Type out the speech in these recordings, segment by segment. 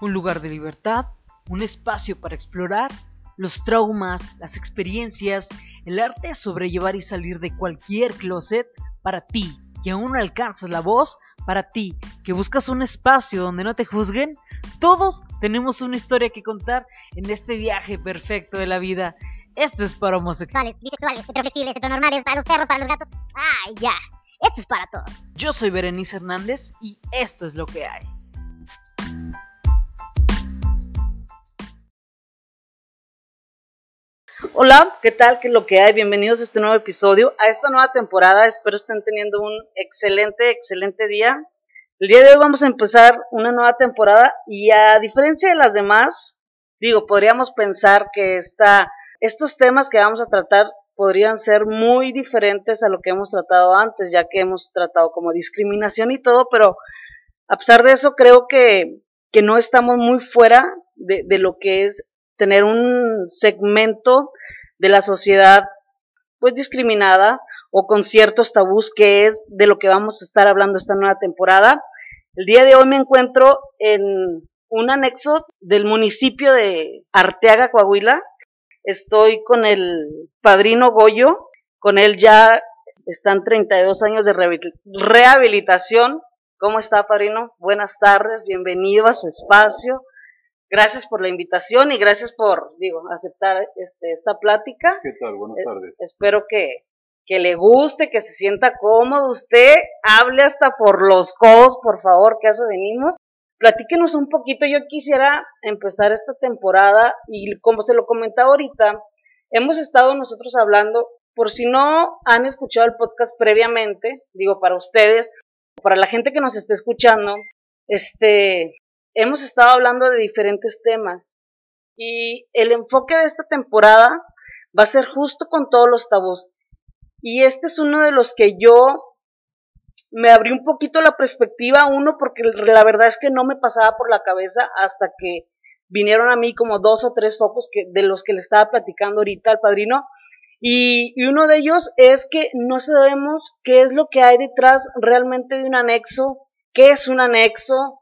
un lugar de libertad, un espacio para explorar los traumas, las experiencias, el arte de sobrellevar y salir de cualquier closet para ti que aún no alcanzas la voz, para ti que buscas un espacio donde no te juzguen. Todos tenemos una historia que contar en este viaje perfecto de la vida. Esto es para homosexuales, bisexuales, heteroflexibles, heteronormales, para los perros, para los gatos. ¡Ay, ya! Esto es para todos. Yo soy Berenice Hernández y esto es lo que hay. Hola, ¿qué tal? ¿Qué es lo que hay? Bienvenidos a este nuevo episodio, a esta nueva temporada. Espero estén teniendo un excelente, excelente día. El día de hoy vamos a empezar una nueva temporada y a diferencia de las demás, digo, podríamos pensar que esta, estos temas que vamos a tratar podrían ser muy diferentes a lo que hemos tratado antes, ya que hemos tratado como discriminación y todo, pero a pesar de eso creo que, que no estamos muy fuera de, de lo que es tener un segmento de la sociedad pues discriminada o con ciertos tabús que es de lo que vamos a estar hablando esta nueva temporada. El día de hoy me encuentro en un anexo del municipio de Arteaga, Coahuila. Estoy con el padrino Goyo, con él ya están 32 años de rehabilitación. ¿Cómo está, padrino? Buenas tardes, bienvenido a su espacio. Gracias por la invitación y gracias por, digo, aceptar este, esta plática. ¿Qué tal? Buenas eh, tardes. espero que, que le guste, que se sienta cómodo. Usted hable hasta por los codos, por favor, que a eso venimos. Platíquenos un poquito. Yo quisiera empezar esta temporada y como se lo comentaba ahorita, hemos estado nosotros hablando, por si no han escuchado el podcast previamente, digo, para ustedes, para la gente que nos esté escuchando, este, hemos estado hablando de diferentes temas y el enfoque de esta temporada va a ser justo con todos los tabús. Y este es uno de los que yo me abrí un poquito la perspectiva, uno, porque la verdad es que no me pasaba por la cabeza hasta que vinieron a mí como dos o tres focos de los que le estaba platicando ahorita al padrino. Y, y uno de ellos es que no sabemos qué es lo que hay detrás realmente de un anexo, qué es un anexo,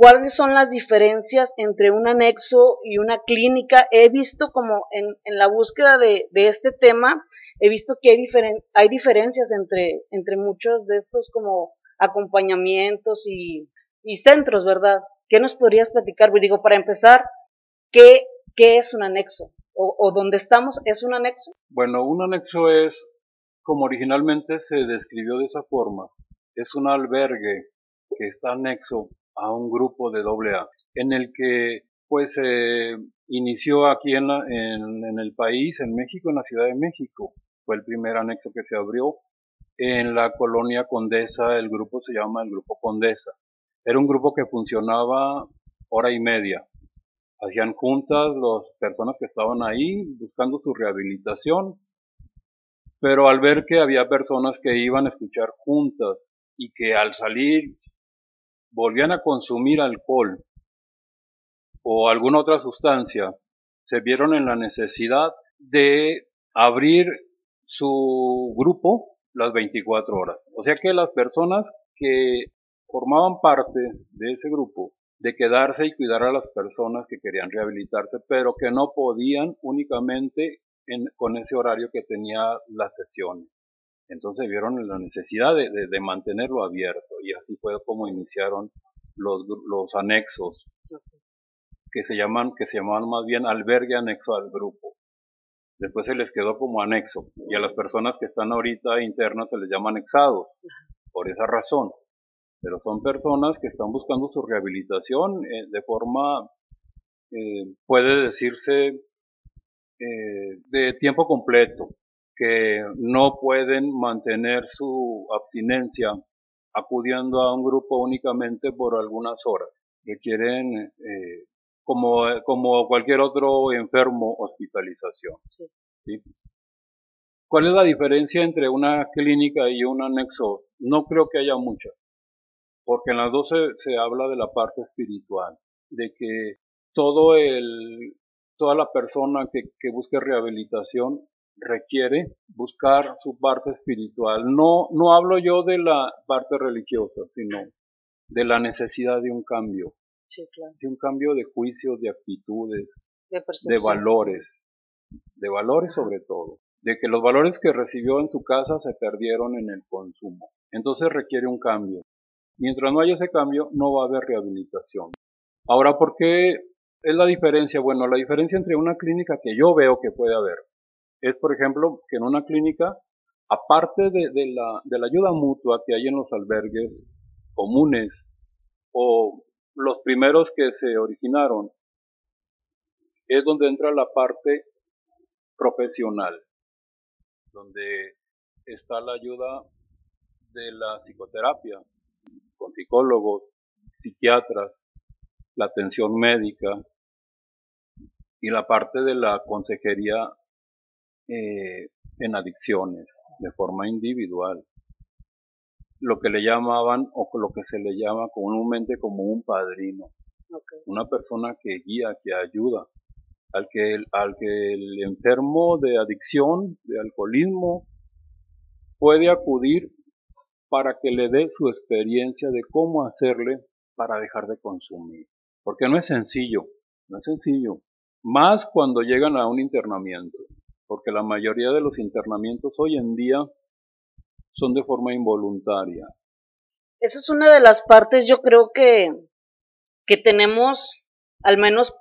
cuáles son las diferencias entre un anexo y una clínica. He visto como en, en la búsqueda de, de, este tema, he visto que hay, diferen, hay diferencias entre, entre muchos de estos como acompañamientos y, y centros, ¿verdad? ¿Qué nos podrías platicar? Digo, para empezar, ¿qué, qué es un anexo? O, ¿O dónde estamos es un anexo? Bueno, un anexo es, como originalmente se describió de esa forma, es un albergue que está anexo a un grupo de doble A, en el que pues se inició aquí en, en, el país, en México, en la Ciudad de México. Fue el primer anexo que se abrió. En la colonia Condesa, el grupo se llama el Grupo Condesa. Era un grupo que funcionaba hora y media. Hacían juntas las personas que estaban ahí buscando su rehabilitación, pero al ver que había personas que iban a escuchar juntas y que al salir volvían a consumir alcohol o alguna otra sustancia, se vieron en la necesidad de abrir su grupo las 24 horas. O sea que las personas que formaban parte de ese grupo, de quedarse y cuidar a las personas que querían rehabilitarse, pero que no podían únicamente con ese horario que tenía las sesiones. Entonces vieron la necesidad de, de, mantenerlo abierto y así fue como iniciaron los, los anexos que se llaman que se llamaban más bien albergue anexo al grupo. Después se les quedó como anexo y a las personas que están ahorita internas se les llama anexados por esa razón. Pero son personas que están buscando su rehabilitación eh, de forma, eh, puede decirse, eh, de tiempo completo que no pueden mantener su abstinencia acudiendo a un grupo únicamente por algunas horas, que quieren, eh, como, como cualquier otro enfermo, hospitalización. ¿Cuál es la diferencia entre una clínica y un anexo? No creo que haya mucha, porque en las dos se, habla de la parte espiritual, de que todo el, toda la persona que, que busque rehabilitación requiere buscar su parte espiritual. No, no hablo yo de la parte religiosa, sino de la necesidad de un cambio. de un cambio de juicios, de actitudes, de, valores, de valores sobre todo, de que los valores que recibió en su casa se perdieron en el consumo. Entonces requiere un cambio. Mientras no haya ese cambio, no va a haber rehabilitación. Ahora, ¿por qué es la diferencia? Bueno, la diferencia entre una clínica que yo veo que puede haber es, por ejemplo, que en una clínica, aparte de, la, de la ayuda mutua que hay en los albergues comunes o los primeros que se originaron, es donde entra la parte profesional, donde está la ayuda de la psicoterapia, con psicólogos, psiquiatras, la atención médica y la parte de la consejería eh, en adicciones de forma individual. Lo que le llamaban o lo que se le llama comúnmente como un padrino. Una persona que guía, que ayuda, al que, al que el enfermo de adicción, de alcoholismo, puede acudir para que le dé su experiencia de cómo hacerle para dejar de consumir. Porque no es sencillo, no es sencillo. Más cuando llegan a un internamiento, porque la mayoría de los internamientos hoy en día son de forma involuntaria. Esa es una de las partes, yo creo que, que tenemos, al menos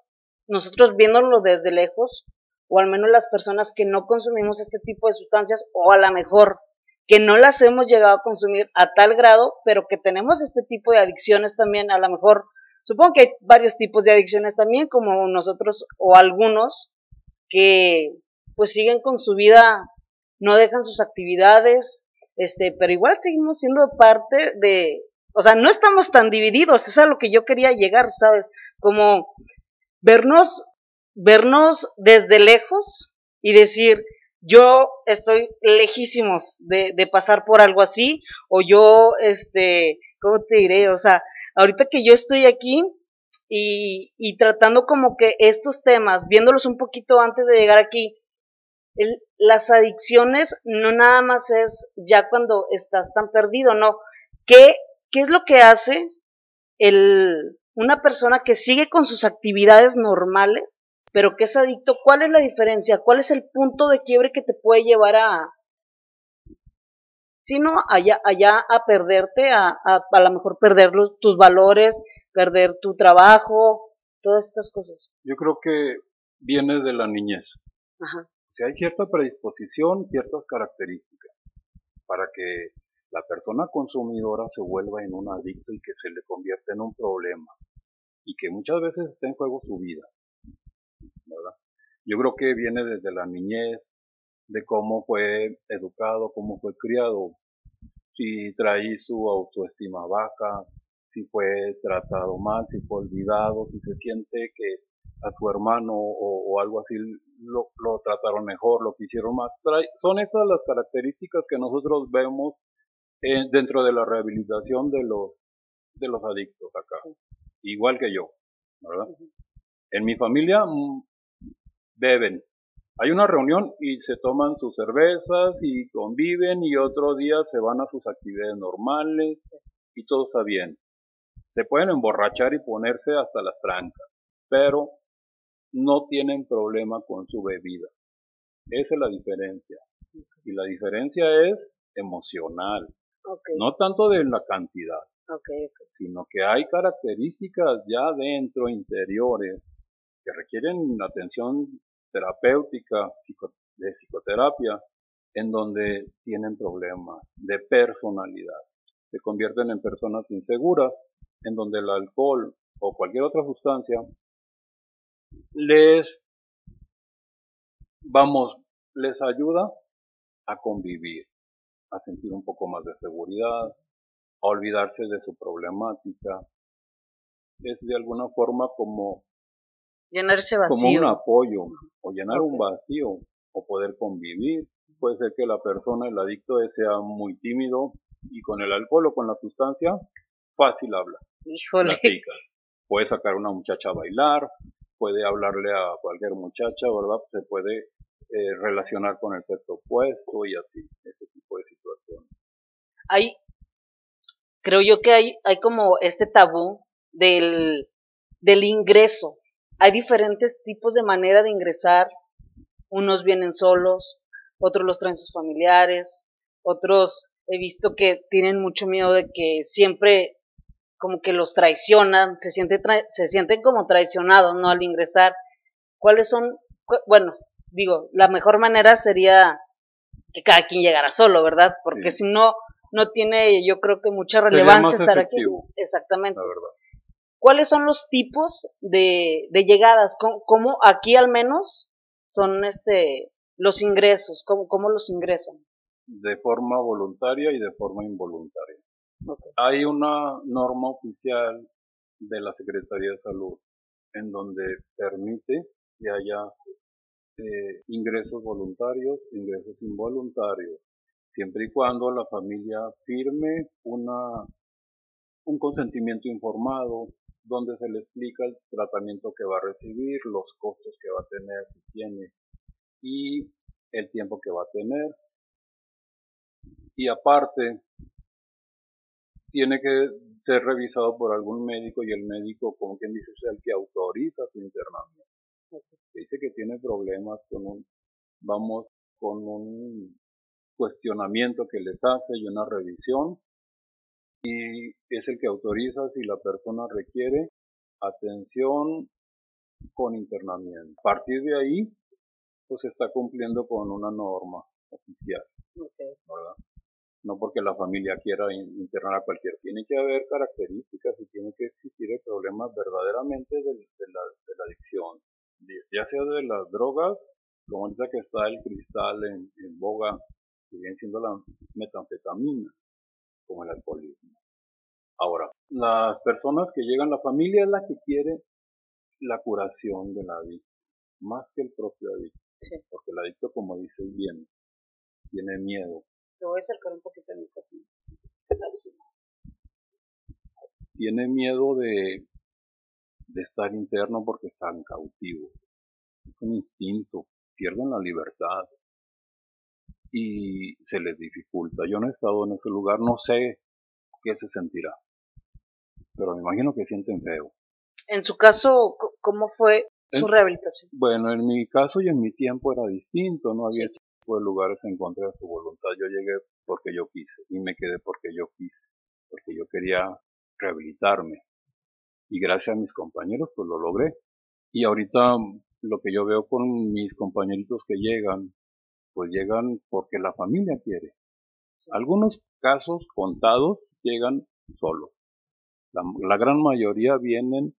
nosotros viéndolo desde lejos, o al menos las personas que no consumimos este tipo de sustancias, o a lo mejor que no las hemos llegado a consumir a tal grado, pero que tenemos este tipo de adicciones también, a lo mejor, supongo que hay varios tipos de adicciones también, como nosotros o algunos que pues siguen con su vida, no dejan sus actividades, este, pero igual seguimos siendo parte de, o sea, no estamos tan divididos, eso es a lo que yo quería llegar, ¿sabes? Como vernos, vernos desde lejos y decir, yo estoy lejísimos de, pasar por algo así, o yo, este, ¿cómo te diré? O sea, ahorita que yo estoy aquí y tratando como que estos temas, viéndolos un poquito antes de llegar aquí, el, las adicciones no nada más es ya cuando estás tan perdido, no. ¿Qué, qué es lo que hace el, una persona que sigue con sus actividades normales pero que es adicto, ¿cuál es la diferencia? ¿Cuál es el punto de quiebre que te puede llevar a, si no, allá, allá a perderte, a, a, a lo mejor perder los, tus valores, perder tu trabajo, todas estas cosas? Yo creo que viene de la niñez. Ajá. Sea, hay cierta predisposición, ciertas características para que la persona consumidora se vuelva en un adicto y que se le convierta en un problema y que muchas veces está en juego su vida. Yo creo que viene desde la niñez, de cómo fue educado, cómo fue criado, si trae su autoestima baja, si fue tratado mal, si fue olvidado, si se siente que a su hermano o, algo así lo, trataron mejor, lo quisieron más. son estas las características que nosotros vemos dentro de la rehabilitación de los, de los adictos acá, igual que yo, ¿verdad? En mi familia mm, beben. Hay una reunión y se toman sus cervezas y conviven y otro día se van a sus actividades normales y todo está bien. Se pueden emborrachar y ponerse hasta las trancas, pero no tienen problema con su bebida. Esa es la diferencia. Y la diferencia es emocional, no tanto de la cantidad, sino que hay características ya dentro, interiores, que requieren atención terapéutica, de psicoterapia, en donde tienen problemas de personalidad. Se convierten en personas inseguras, en donde el alcohol o cualquier otra sustancia les, vamos, les ayuda a convivir, a sentir un poco más de seguridad, a olvidarse de su problemática. Es de alguna forma como Llenarse vacío. Como un apoyo, o llenar un vacío, o poder convivir. Puede ser que la persona, el adicto, sea muy tímido y con el alcohol o con la sustancia, fácil habla. Híjole. Puede sacar a una muchacha a bailar, puede hablarle a cualquier muchacha, ¿verdad? Se puede eh, relacionar con el sexo opuesto y así, ese tipo de situaciones. Hay, creo yo que hay, hay como este tabú del del ingreso. Hay diferentes tipos de manera de ingresar. Unos vienen solos, otros los traen sus familiares, otros he visto que tienen mucho miedo de que siempre como que los traicionan, se, siente se sienten como traicionados, ¿no? Al ingresar. ¿Cuáles son? Bueno, digo, la mejor manera sería que cada quien llegara solo, ¿verdad? Porque si no, no tiene, yo creo que mucha relevancia estar aquí. Exactamente. ¿Cuáles son los tipos de, de llegadas? ¿Cómo, aquí al menos son este los ingresos? ¿Cómo, cómo los ingresan? De forma voluntaria y de forma involuntaria. Hay una norma oficial de la Secretaría de Salud en donde permite que haya eh, ingresos voluntarios, ingresos involuntarios, siempre y cuando la familia firme una, un consentimiento informado donde se le explica el tratamiento que va a recibir, los costos que va a tener, si tiene, y el tiempo que va a tener. Y aparte, tiene que ser revisado por algún médico y el médico, como quien dice, es el que autoriza su internamiento. Dice que tiene problemas con un, vamos, con un cuestionamiento que les hace y una revisión y es el que autoriza si la persona requiere atención con internamiento. A partir de ahí, pues está cumpliendo con una norma oficial. Porque la familia quiera internar a cualquier. Tiene que haber características y tiene que existir el problema verdaderamente de, la, adicción, ya sea de las drogas, como ahorita que está el cristal en, boga, que viene siendo la metanfetamina, como el alcoholismo. Ahora, las personas que llegan, la familia es la que quiere la curación del adicto, más que el propio adicto. Porque el adicto, como dice bien, tiene miedo te voy a acercar un poquito el micrófono. Tiene miedo de, de estar interno porque están cautivos. Es un instinto, pierden la libertad y se les dificulta. Yo no he estado en ese lugar, no sé qué se sentirá, pero me imagino que sienten feo. En su caso, ¿cómo fue su rehabilitación? Bueno, en mi caso y en mi tiempo era distinto, no había de lugares en contra de su voluntad. Yo llegué porque yo quise y me quedé porque yo quise, porque yo quería rehabilitarme. Y gracias a mis compañeros, pues lo logré. Y ahorita lo que yo veo con mis compañeritos que llegan, pues llegan porque la familia quiere. Algunos casos contados llegan solos. La, la, gran mayoría vienen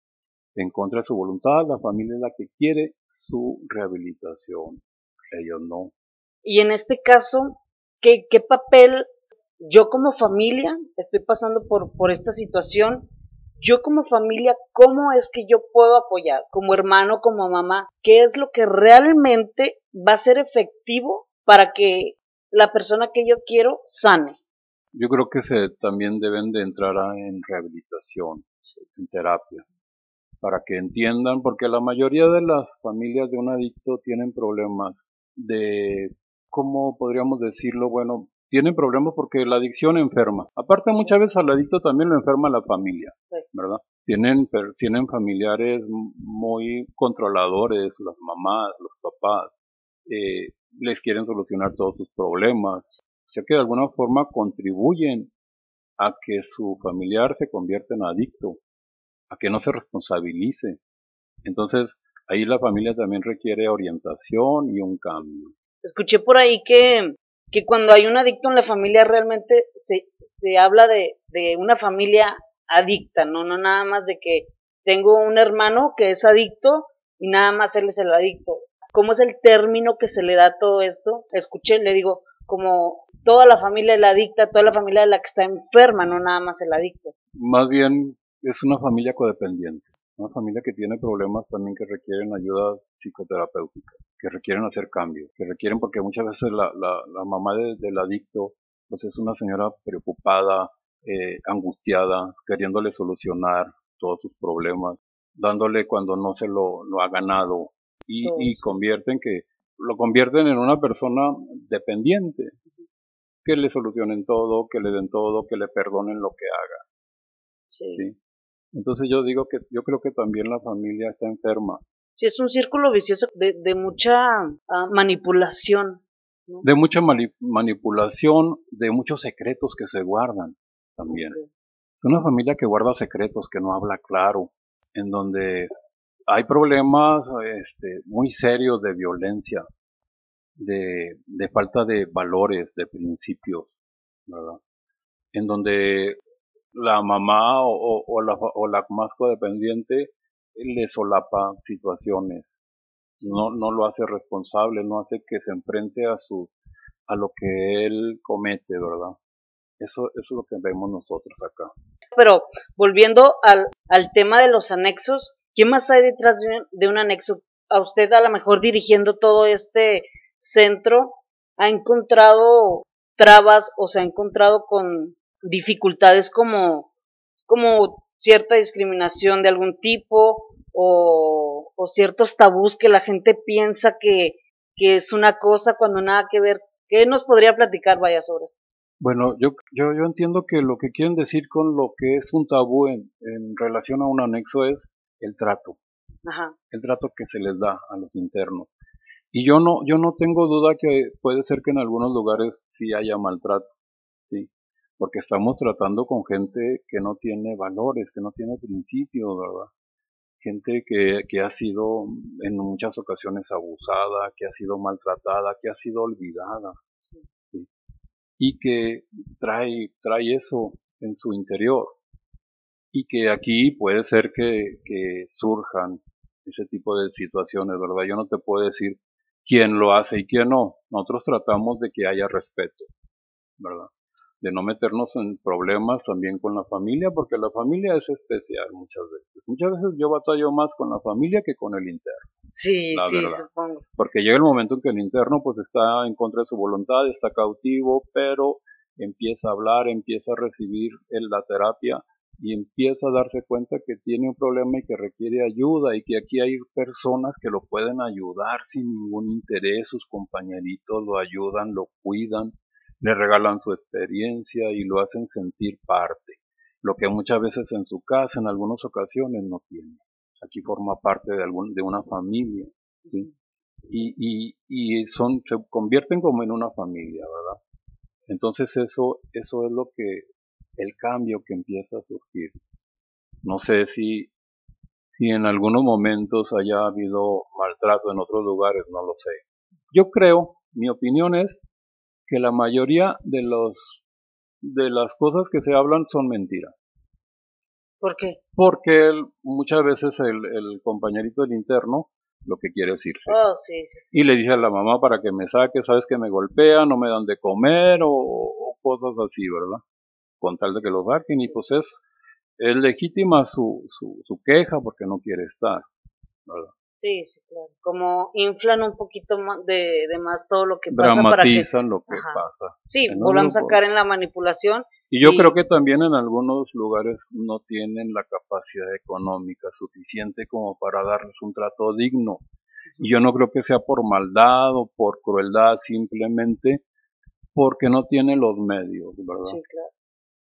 en contra de su voluntad, la familia es la que quiere su rehabilitación, ellos no. Y en este caso, ¿qué, papel yo como familia estoy pasando por, por esta situación? Yo como familia, ¿cómo es que yo puedo apoyar? Como hermano, como mamá, ¿qué es lo que realmente va a ser efectivo para que la persona que yo quiero sane? Yo creo que se también deben de entrar en rehabilitación, en terapia, para que entiendan, porque la mayoría de las familias de un adicto tienen problemas de ¿cómo podríamos decirlo? Bueno, tienen problemas porque la adicción enferma. Aparte, muchas veces al adicto también lo enferma la familia, ¿verdad? Tienen, tienen familiares muy controladores, las mamás, los papás, eh, les quieren solucionar todos sus problemas. O sea que de alguna forma contribuyen a que su familiar se convierta en adicto, a que no se responsabilice. Entonces, ahí la familia también requiere orientación y un cambio. Escuché por ahí que, que cuando hay un adicto en la familia realmente se, se habla de, de una familia adicta, ¿no? No nada más de que tengo un hermano que es adicto y nada más él es el adicto. ¿Cómo es el término que se le da a todo esto? Escuché, le digo, como toda la familia es la adicta, toda la familia es la que está enferma, no nada más el adicto. Más bien es una familia codependiente, una familia que tiene problemas también que requieren ayuda psicoterapéutica que requieren hacer cambios, que requieren, porque muchas veces la, la, mamá del adicto pues es una señora preocupada, eh, angustiada, queriéndole solucionar todos sus problemas, dándole cuando no se lo, lo ha ganado y, y convierten que lo convierten en una persona dependiente, que le solucionen todo, que le den todo, que le perdonen lo que haga. Sí. Entonces yo digo que yo creo que también la familia está enferma. Sí, es un círculo vicioso de, de mucha ah, manipulación. De mucha manipulación, de muchos secretos que se guardan también. Es una familia que guarda secretos, que no habla claro, en donde hay problemas este, muy serios de violencia, de, de falta de valores, de principios, ¿verdad? En donde la mamá o, o, la, o la más codependiente le solapa situaciones, no, no lo hace responsable, no hace que se enfrente a su a lo que él comete, ¿verdad? Eso, eso es lo que vemos nosotros acá. Pero volviendo al, al tema de los anexos, ¿qué más hay detrás de un, de un anexo? A usted a lo mejor dirigiendo todo este centro, ¿ha encontrado trabas o se ha encontrado con dificultades como, como cierta discriminación de algún tipo o, o ciertos tabús que la gente piensa que, que es una cosa cuando nada que ver. ¿Qué nos podría platicar, vaya, sobre esto? Bueno, yo, yo, yo entiendo que lo que quieren decir con lo que es un tabú en, en relación a un anexo es el trato. Ajá. El trato que se les da a los internos. Y yo no, yo no tengo duda que puede ser que en algunos lugares sí haya maltrato, porque estamos tratando con gente que no tiene valores, que no tiene principios, ¿verdad? Gente que, que ha sido en muchas ocasiones abusada, que ha sido maltratada, que ha sido olvidada, ¿sí? y que trae, trae eso en su interior. Y que aquí puede ser que, que surjan ese tipo de situaciones, ¿verdad? Yo no te puedo decir quién lo hace y quién no. Nosotros tratamos de que haya respeto, ¿verdad? De no meternos en problemas también con la familia, porque la familia es especial muchas veces. Muchas veces yo batallo más con la familia que con el interno. Sí, La sí, verdad. supongo. Porque llega el momento en que el interno pues está en contra de su voluntad, está cautivo, pero empieza a hablar, empieza a recibir la terapia y empieza a darse cuenta que tiene un problema y que requiere ayuda y que aquí hay personas que lo pueden ayudar sin ningún interés, sus compañeritos lo ayudan, lo cuidan, le regalan su experiencia y lo hacen sentir parte, lo que muchas veces en su casa en algunas ocasiones no tiene. Aquí forma parte de, algún, de una familia, ¿sí? y, y, y son, se convierten como en una familia, ¿verdad? Entonces eso, eso es lo que, el cambio que empieza a surgir. No sé si, si en algunos momentos haya habido maltrato en otros lugares, no lo sé. Yo creo, mi opinión es que la mayoría de los, de las cosas que se hablan son mentiras. ¿Por qué? Porque muchas veces el, el compañerito del interno lo que quiere es irse. Oh, sí, sí, sí. Y le dice a la mamá para que me saque, sabes que me golpean, no me dan de comer o, o cosas así, ¿verdad? Con tal de que lo saquen y pues es, es legítima su, su, su queja porque no quiere estar, ¿verdad? Sí, sí, claro. Como inflan un poquito más de, de más todo lo que pasa para que... Dramatizan lo que Ajá. pasa. Sí, volvamos a caer en la manipulación. Y yo Y- creo que también en algunos lugares no tienen la capacidad económica suficiente como para darles un trato digno. Y yo no creo que sea por maldad o por crueldad, simplemente porque no tienen los medios, ¿verdad? Sí, claro.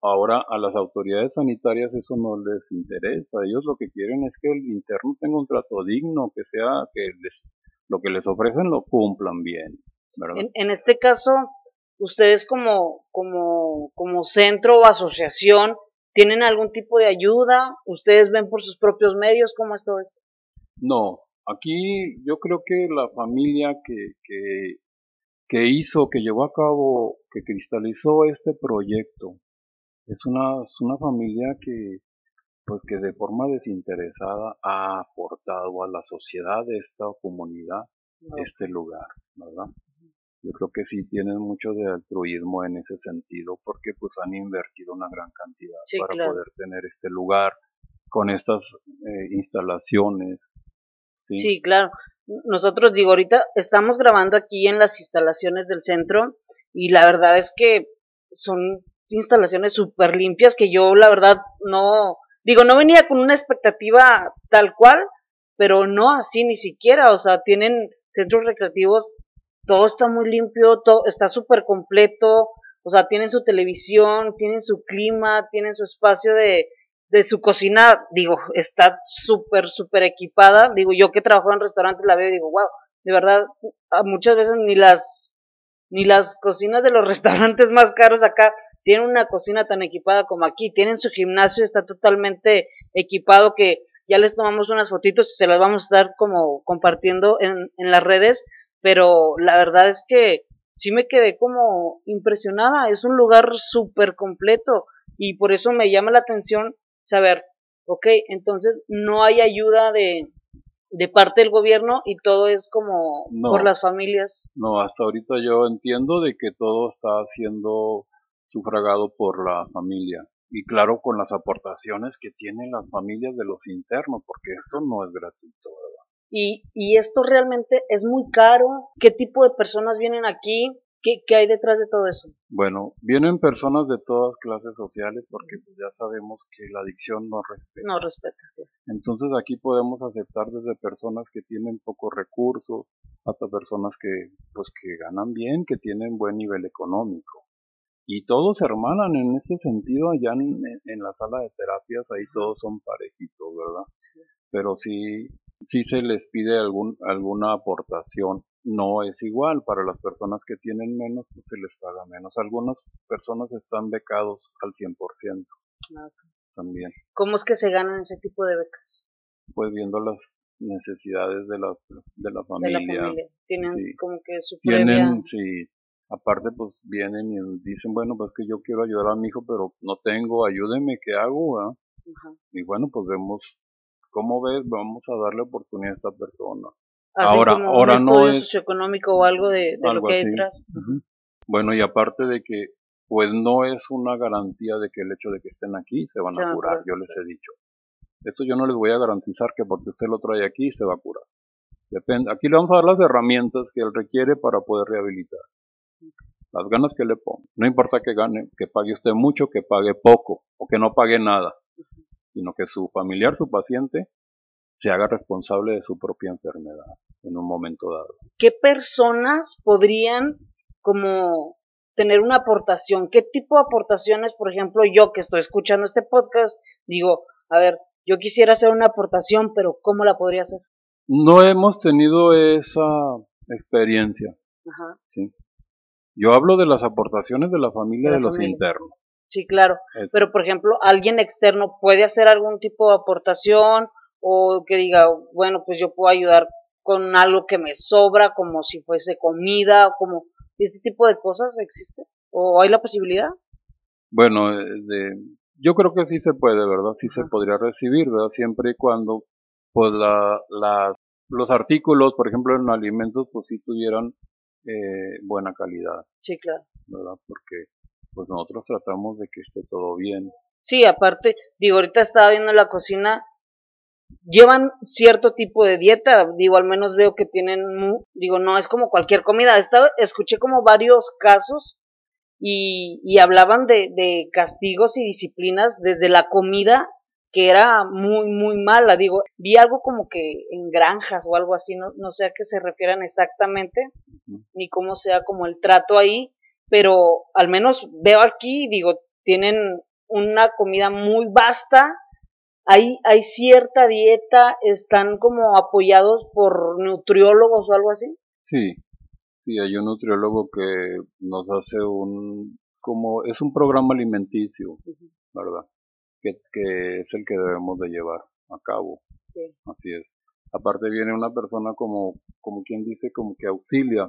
Ahora a las autoridades sanitarias eso no les interesa. Ellos lo que quieren es que el interno tenga un trato digno, que sea que les, lo que les ofrecen lo cumplan bien, ¿verdad? En, en este caso, ustedes como, como, como centro o asociación, ¿tienen algún tipo de ayuda? ¿Ustedes ven por sus propios medios? ¿Cómo es todo esto? No, aquí yo creo que la familia que, que, que hizo, que llevó a cabo, que cristalizó este proyecto, es una, es una familia que, pues que de forma desinteresada ha aportado a la sociedad de esta comunidad No. este lugar, ¿verdad? Yo creo que sí tienen mucho de altruismo en ese sentido, porque pues han invertido una gran cantidad Sí, para claro. poder tener este lugar con estas eh, instalaciones. ¿sí? Sí, claro. Nosotros, digo, ahorita estamos grabando aquí en las instalaciones del centro y la verdad es que son instalaciones súper limpias que yo, la verdad, no, digo, no venía con una expectativa tal cual, pero no así ni siquiera, o sea, tienen centros recreativos, todo está muy limpio, todo está súper completo, o sea, tienen su televisión, tienen su clima, tienen su espacio de, de su cocina, digo, está súper, súper equipada. Digo, yo que trabajo en restaurantes la veo y digo, wow, de verdad, muchas veces ni las, ni las cocinas de los restaurantes más caros acá tienen una cocina tan equipada como aquí. Tienen su gimnasio, está totalmente equipado que ya les tomamos unas fotitos y se las vamos a estar como compartiendo en, en las redes. Pero la verdad es que sí me quedé como impresionada. Es un lugar súper completo y por eso me llama la atención saber, ok, entonces no hay ayuda de, de parte del gobierno y todo es como por las familias. No, hasta ahorita yo entiendo de que todo está siendo sufragado por la familia. Y claro, con las aportaciones que tienen las familias de los internos, porque esto no es gratuito, ¿verdad? Y, y esto realmente es muy caro. ¿Qué tipo de personas vienen aquí? ¿Qué, hay detrás de todo eso? Bueno, vienen personas de todas clases sociales porque pues, ya sabemos que la adicción no respeta. No respeta. Entonces aquí podemos aceptar desde personas que tienen pocos recursos hasta personas que pues que ganan bien, que tienen buen nivel económico. Y todos se hermanan en este sentido allá en, en la sala de terapias, ahí todos son parejitos, ¿verdad? Pero sí, sí se les pide algún, alguna aportación no es igual. Para las personas que tienen menos, pues se les paga menos. Algunas personas están becados al 100%. Ah, también. ¿Cómo es que se ganan ese tipo de becas? Pues viendo las necesidades de la, de la familia. De la familia. Tienen como que su Tienen, sí. Aparte, pues vienen y dicen, bueno, pues que yo quiero ayudar a mi hijo, pero no tengo, ayúdeme, ¿qué hago? Y bueno, pues vemos, ¿cómo ves? Vamos a darle oportunidad a esta persona ahora, ahora no es socioeconómico o algo de, lo que hay detrás. Bueno, y aparte de que, pues no es una garantía de que el hecho de que estén aquí se van a curar, yo les he dicho. Esto yo no les voy a garantizar que porque usted lo trae aquí se va a curar. Depende, aquí le vamos a dar las herramientas que él requiere para poder rehabilitar. Las ganas que le ponga. No importa que gane, que pague usted mucho, que pague poco o que no pague nada, sino que su familiar, su paciente, se haga responsable de su propia enfermedad en un momento dado. ¿Qué personas podrían como tener una aportación? ¿Qué tipo de aportaciones, por ejemplo, yo que estoy escuchando este podcast, digo, a ver, yo quisiera hacer una aportación, pero ¿cómo la podría hacer? No hemos tenido esa experiencia. Ajá. ¿sí? Yo hablo de las aportaciones de la familia de, los internos. Sí, claro. Pero, por ejemplo, alguien externo puede hacer algún tipo de aportación o que diga, bueno, pues yo puedo ayudar con algo que me sobra, como si fuese comida, o como ese tipo de cosas existe, o hay la posibilidad. Bueno, eh, de, yo creo que sí se puede, ¿verdad? Sí se podría recibir, ¿verdad? Siempre y cuando, pues, la, las, los artículos, por ejemplo, en alimentos, pues sí tuvieran eh, buena calidad. Sí, claro. ¿Verdad? Porque, pues nosotros tratamos de que esté todo bien. Sí, aparte, digo, ahorita estaba viendo la cocina llevan cierto tipo de dieta, digo, al menos veo que tienen, digo, no es como cualquier comida, Estaba, escuché como varios casos y, y hablaban de, de castigos y disciplinas desde la comida que era muy, muy mala, digo, vi algo como que en granjas o algo así, no, no sé a qué se refieran exactamente, ni cómo sea como el trato ahí, pero al menos veo aquí, digo, tienen una comida muy vasta, hay, hay cierta dieta, están como apoyados por nutriólogos o algo así. Sí, sí, hay un nutriólogo que nos hace un, como, es un programa alimenticio, ¿verdad? Que es, que es el que debemos de llevar a cabo. Sí. Así es. Aparte viene una persona como, como quien dice, como que auxilia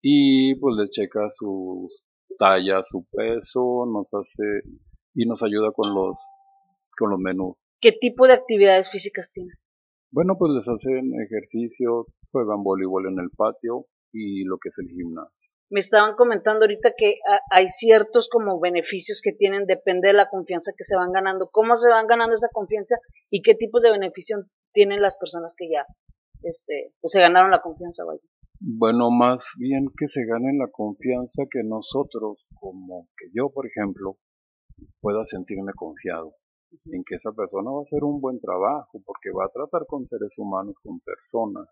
y pues le checa su talla, su peso, nos hace y nos ayuda con los con los menús. ¿Qué tipo de actividades físicas tienen? Bueno, pues les hacen ejercicio, juegan voleibol en el patio y lo que es el gimnasio. Me estaban comentando ahorita que hay ciertos como beneficios que tienen, depende de la confianza que se van ganando. ¿Cómo se van ganando esa confianza y qué tipos de beneficios tienen las personas que ya este, pues se ganaron la confianza? Vaya? Bueno, más bien que se ganen la confianza que nosotros, como que yo, por ejemplo, pueda sentirme confiado en que esa persona va a hacer un buen trabajo, porque va a tratar con seres humanos, con personas.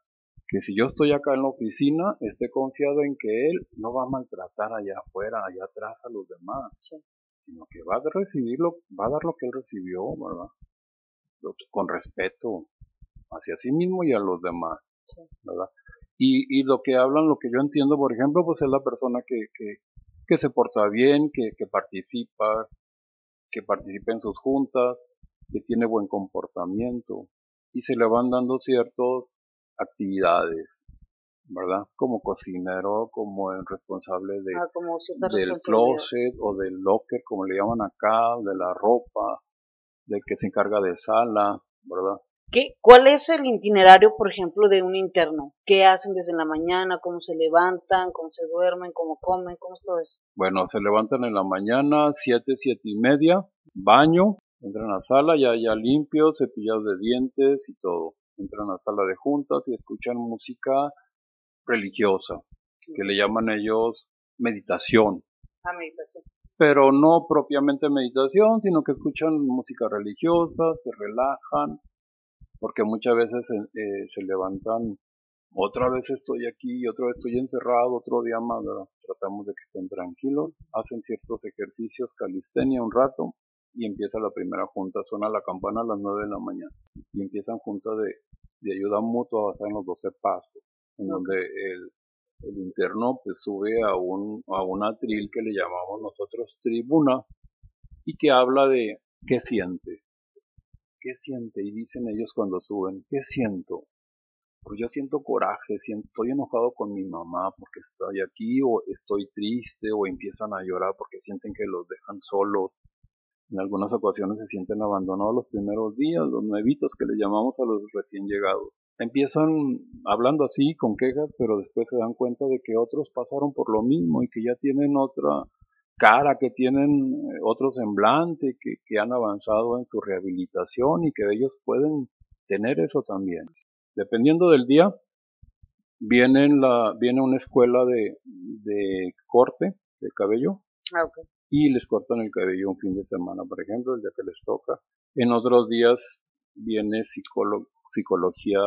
Que si yo estoy acá en la oficina, esté confiado en que él no va a maltratar allá afuera, allá atrás a los demás, sino que va a recibirlo, va a dar lo que él recibió, ¿verdad? Con respeto hacia sí mismo y a los demás, ¿verdad? Y, y lo que hablan, lo que yo entiendo, por ejemplo, pues es la persona que, que, que se porta bien, que, que participa, que participa en sus juntas, que tiene buen comportamiento y se le van dando ciertas actividades, ¿verdad? Como cocinero, como el responsable de, Ah, como del closet o del locker, como le llaman acá, de la ropa, del que se encarga de sala, ¿verdad? ¿Qué, ¿Cuál es el itinerario, por ejemplo, de un interno? ¿Qué hacen desde la mañana? ¿Cómo se levantan? ¿Cómo se duermen? ¿Cómo comen? ¿Cómo es todo eso? Bueno, se levantan en la mañana, siete, siete y media, baño, entran a la sala, ya, ya limpios, cepillados de dientes y todo. Entran a la sala de juntas y escuchan música religiosa, que le llaman ellos meditación. Ah, meditación. Pero no propiamente meditación, sino que escuchan música religiosa, se relajan, porque muchas veces eh, se levantan, otra vez estoy aquí, otra vez estoy encerrado, otro día más, tratamos de que estén tranquilos, hacen ciertos ejercicios, calistenia un rato, y empieza la primera junta, suena la campana a las 9 de la mañana, y empiezan junta de, de ayuda mutua basada en los 12 pasos, en donde el, el interno pues sube a un, a un atril que le llamamos nosotros tribuna, y que habla de qué siente, ¿qué siente? Y dicen ellos cuando suben, ¿qué siento? Pues yo siento coraje, siento, estoy enojado con mi mamá porque estoy aquí, o estoy triste, o empiezan a llorar porque sienten que los dejan solos. En algunas ocasiones se sienten abandonados los primeros días, los nuevitos que le llamamos a los recién llegados. Empiezan hablando así, con quejas, pero después se dan cuenta de que otros pasaron por lo mismo y que ya tienen otra cara, que tienen otro semblante, que, han avanzado en su rehabilitación y que ellos pueden tener eso también. Dependiendo del día, viene, la, viene una escuela de, corte de cabello Ah, ok. Y les cortan el cabello un fin de semana, por ejemplo, el día que les toca. En otros días viene psicolo- psicología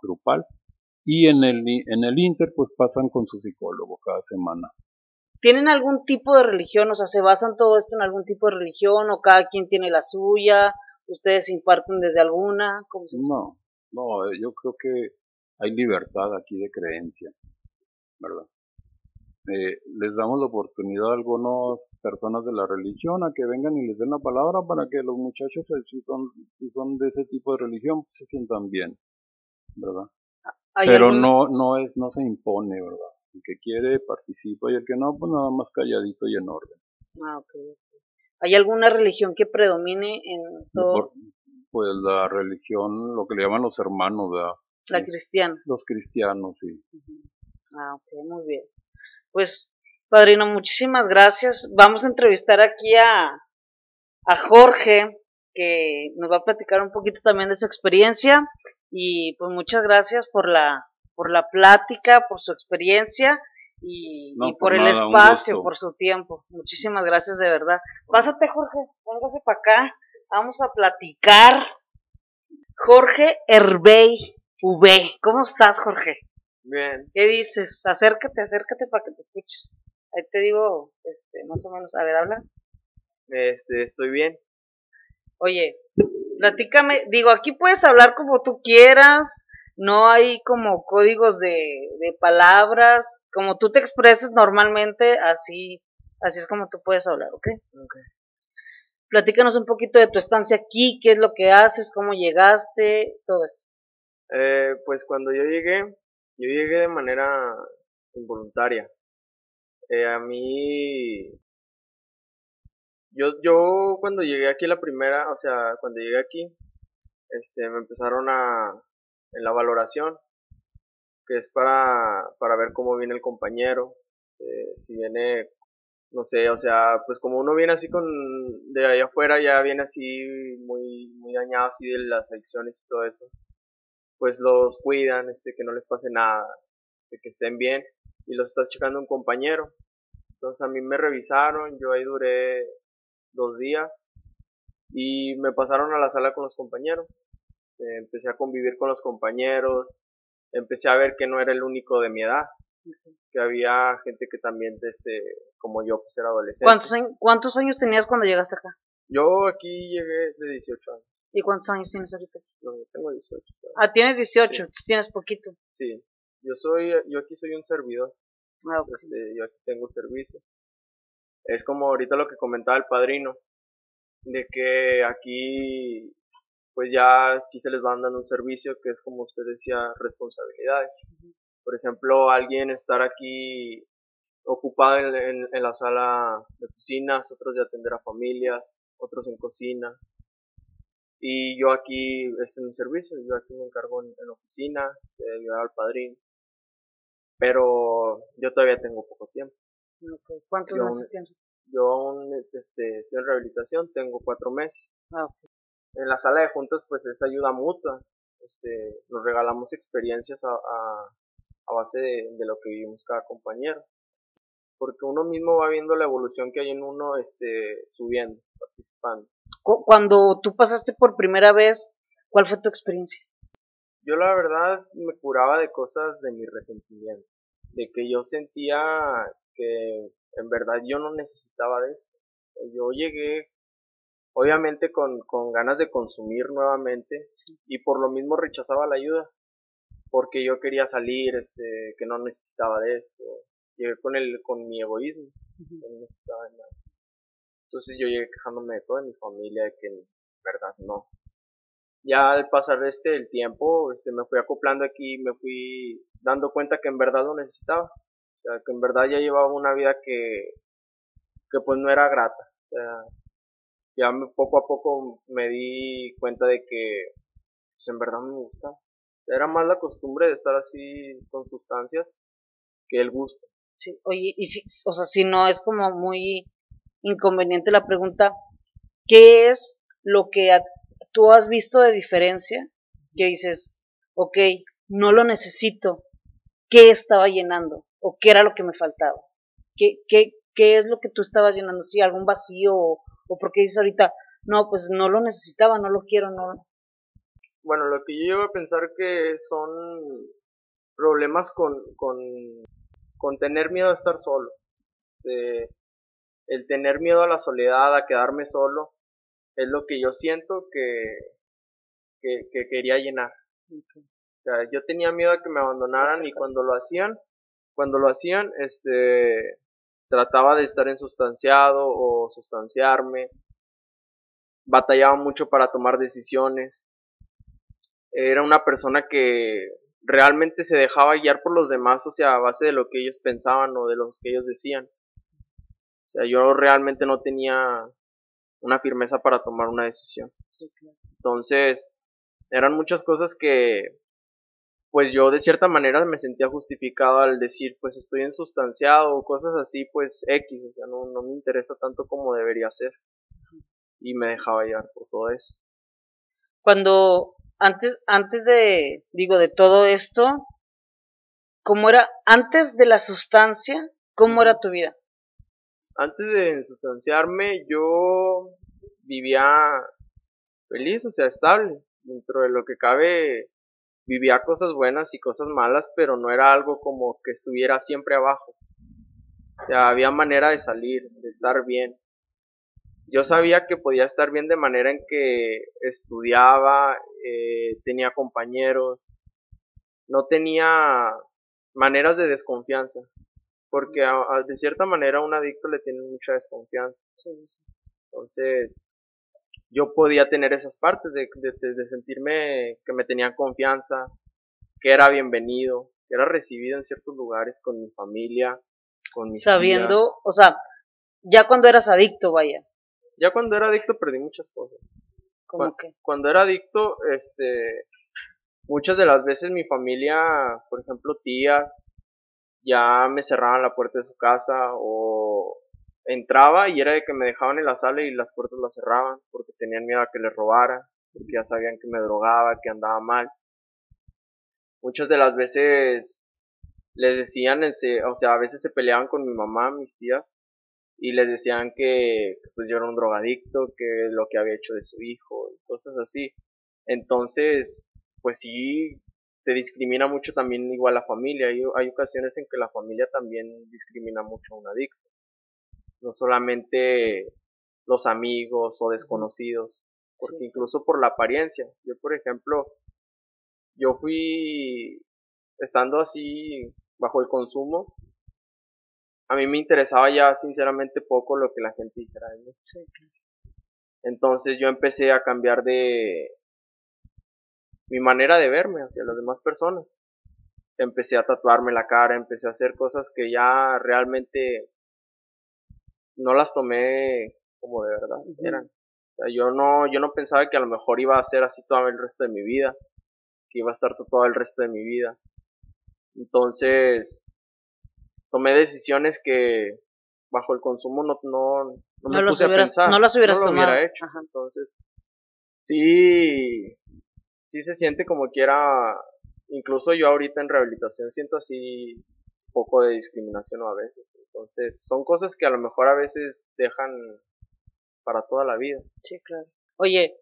grupal y en el, en el Inter pues pasan con su psicólogo cada semana. ¿Tienen algún tipo de religión? O sea, ¿se basan todo esto en algún tipo de religión o cada quien tiene la suya? ¿Ustedes imparten desde alguna? ¿Cómo se No, no, eh, yo creo que hay libertad aquí de creencia, ¿verdad? Eh, les damos la oportunidad a algunas personas de la religión a que vengan y les den la palabra para que los muchachos, eh, si son, si son de ese tipo de religión, se sientan bien, ¿verdad? ¿Hay Pero algún- no, no es, no se impone, ¿verdad? El que quiere participa y el que no, pues nada más calladito y en orden. Ah, ok, ok. ¿Hay alguna religión que predomine en todo pues la religión, lo que le llaman los hermanos, ¿verdad? la cristiana? Los cristianos, sí. Ah, ok, muy bien. Pues, padrino, muchísimas gracias. Vamos a entrevistar aquí a, a Jorge, que nos va a platicar un poquito también de su experiencia. Y pues muchas gracias por la, por la plática, por su experiencia y, No, y por por el nada, espacio, por su tiempo. Muchísimas gracias de verdad. Pásate, Jorge, véngase para acá. Vamos a platicar. Jorge Herbey V. ¿Cómo estás, Jorge? Bien, ¿Qué dices? Acércate, acércate para que te escuches. Ahí te digo, este, más o menos, a ver, habla. este, estoy bien. Oye, platícame, digo, aquí puedes hablar como tú quieras, no hay como códigos de, de palabras, como tú te expreses normalmente, así, así es como tú puedes hablar, ¿ok? Ok. Platícanos un poquito de tu estancia aquí, qué es lo que haces, cómo llegaste, todo esto. Eh, pues cuando yo llegué, yo llegué de manera involuntaria. Eh, a mí, yo, yo cuando llegué aquí la primera, o sea, cuando llegué aquí, este, me empezaron a, en la valoración, que es para, para ver cómo viene el compañero, este, si viene, no sé, o sea, pues como uno viene así con, de allá afuera, ya viene así muy, muy dañado así de las adicciones y todo eso, pues los cuidan, este, que no les pase nada, este, que estén bien, y los estás checando un compañero. Entonces a mí me revisaron, yo ahí duré dos días, y me pasaron a la sala con los compañeros. Eh, empecé a convivir con los compañeros, empecé a ver que no era el único de mi edad, que había gente que también, este, como yo, pues era adolescente. ¿Cuántos, años, ¿Cuántos años tenías cuando llegaste acá? Yo aquí llegué de 18 años. ¿Y cuántos años tienes ahorita? No, yo tengo 18. Ah, tienes 18, Sí. tienes poquito. Sí, yo soy, yo aquí soy un servidor, Ah, este, yo aquí tengo servicio. Es como ahorita lo que comentaba el padrino, de que aquí, pues ya aquí se les va dando un servicio que es como usted decía, responsabilidades. Por ejemplo, alguien estar aquí ocupado en, en- en la sala de cocinas, otros de atender a familias, otros en cocina. Y yo aquí es en mi servicio, yo aquí me encargo en, en la oficina, de ayudar al padrino. Pero yo todavía tengo poco tiempo. ¿Cuántos Yo meses tienes? Yo aún este, estoy en rehabilitación, tengo cuatro meses. Ah. En la sala de juntas pues es ayuda mutua. Este, nos regalamos experiencias a, a, a base de, de lo que vivimos cada compañero. Porque uno mismo va viendo la evolución que hay en uno este, subiendo, participando. Cu- Cuando tú pasaste por primera vez, ¿cuál fue tu experiencia? Yo la verdad me curaba de cosas de mi resentimiento, de que yo sentía que en verdad yo no necesitaba de esto. Yo llegué obviamente con, con ganas de consumir nuevamente y por lo mismo rechazaba la ayuda, porque yo quería salir, este, que no necesitaba de esto. Llegué con el, con mi egoísmo, no necesitaba de nada. Entonces yo llegué quejándome de toda mi familia, de que en verdad no ya al pasar este el tiempo, este me fui acoplando aquí, me fui dando cuenta que en verdad lo necesitaba. O sea, que en verdad ya llevaba una vida que, que pues no era grata. O sea, ya me- poco a poco me di cuenta de que pues en verdad me gustaba. Era más la costumbre de estar así con sustancias que el gusto. Sí, oye, y si, o sea, si no es como muy inconveniente la pregunta, ¿qué es lo que tú has visto de diferencia? Que dices, ok, no lo necesito, ¿qué estaba llenando? ¿O qué era lo que me faltaba? ¿Qué, qué, qué es lo que tú estabas llenando? ¿Sí, algún vacío? ¿O, o porque dices ahorita, no, pues no lo necesitaba, no lo quiero, no? Bueno, lo que yo llego a pensar que son problemas con, con, con tener miedo a estar solo. Este, el tener miedo a la soledad, a quedarme solo, es lo que yo siento que, que, que quería llenar. O sea, yo tenía miedo a que me abandonaran y cuando lo hacían, cuando lo hacían, este, trataba de estar insustanciado o sustanciarme. Batallaba mucho para tomar decisiones. Era una persona que realmente se dejaba guiar por los demás, o sea, a base de lo que ellos pensaban o de lo que ellos decían. O sea, yo realmente no tenía una firmeza para tomar una decisión. Entonces, eran muchas cosas que, pues yo de cierta manera me sentía justificado al decir, pues estoy ensustanciado o cosas así, pues X, o sea, no, no me interesa tanto como debería ser. Y me dejaba llevar por todo eso. Cuando, antes, antes de, digo, de todo esto, ¿cómo era, antes de la sustancia, cómo era tu vida? Antes de ensustanciarme, yo vivía feliz, o sea, estable. Dentro de lo que cabe, vivía cosas buenas y cosas malas, pero no era algo como que estuviera siempre abajo. O sea, había manera de salir, de estar bien. Yo sabía que podía estar bien de manera en que estudiaba, eh, tenía compañeros, no tenía maneras de desconfianza, porque a- a- de cierta manera a un adicto le tiene mucha desconfianza. Entonces, yo podía tener esas partes de, de, sentirme que me tenían confianza, que era bienvenido, que era recibido en ciertos lugares con mi familia, con mis Sabiendo, tías. o sea, ya cuando eras adicto, vaya, Ya cuando era adicto perdí muchas cosas. Bueno. que, Cuando era adicto, este, muchas de las veces mi familia, por ejemplo, tías, ya me cerraban la puerta de su casa o entraba y era de que me dejaban en la sala y las puertas las cerraban porque tenían miedo a que les robara, porque ya sabían que me drogaba, que andaba mal. Muchas de las veces les decían, o sea, a veces se peleaban con mi mamá, mis tías, y les decían que pues yo era un drogadicto, que lo que había hecho de su hijo, y cosas así. Entonces, pues sí, te discrimina mucho también igual la familia. Hay, hay ocasiones en que la familia también discrimina mucho a un adicto. No solamente los amigos o desconocidos, porque incluso por la apariencia. Yo, por ejemplo, yo fui estando así bajo el consumo, a mí me interesaba ya sinceramente poco lo que la gente dijera de mí. Entonces yo empecé a cambiar de mi manera de verme hacia las demás personas. Empecé a tatuarme la cara, empecé a hacer cosas que ya realmente no las tomé como de verdad eran. yo no, yo no pensaba que a lo mejor iba a ser así todo el resto de mi vida, que iba a estar todo el resto de mi vida. Entonces, tomé decisiones que bajo el consumo no, no, no, me puse a pensar. No las hubieras no lo Hubiera hecho. Entonces, sí, sí se siente como quiera, incluso yo ahorita en rehabilitación siento así un poco de discriminación a veces. Entonces, son cosas que a lo mejor a veces dejan para toda la vida. Sí, claro. Oye,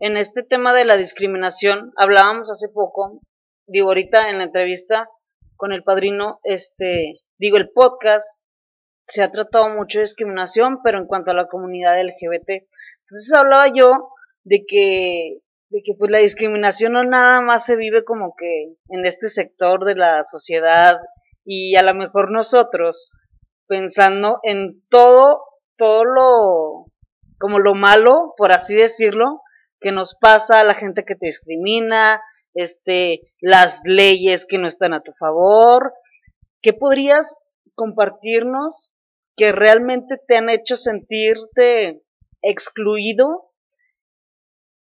en este tema de la discriminación, hablábamos hace poco, digo ahorita en la entrevista con el padrino, este, digo, el podcast se ha tratado mucho de discriminación, pero en cuanto a la comunidad LGBT. Entonces hablaba yo de que, de que pues la discriminación no nada más se vive como que en este sector de la sociedad y a lo mejor nosotros pensando en todo, todo lo, como lo malo, por así decirlo, que nos pasa a la gente que te discrimina, este, las leyes que no están a tu favor. ¿Qué podrías compartirnos que realmente te han hecho sentirte excluido?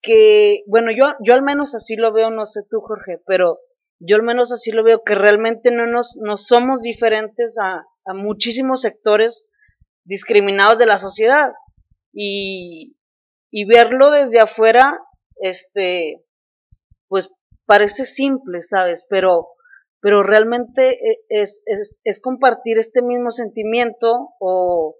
Que, bueno, yo, yo al menos así lo veo, no sé tú, Jorge, pero yo al menos así lo veo, que realmente no nos, no somos diferentes a, a muchísimos sectores discriminados de la sociedad y, y verlo desde afuera, este, pues parece simple, ¿sabes? Pero, pero realmente e, es, es, es compartir este mismo sentimiento o,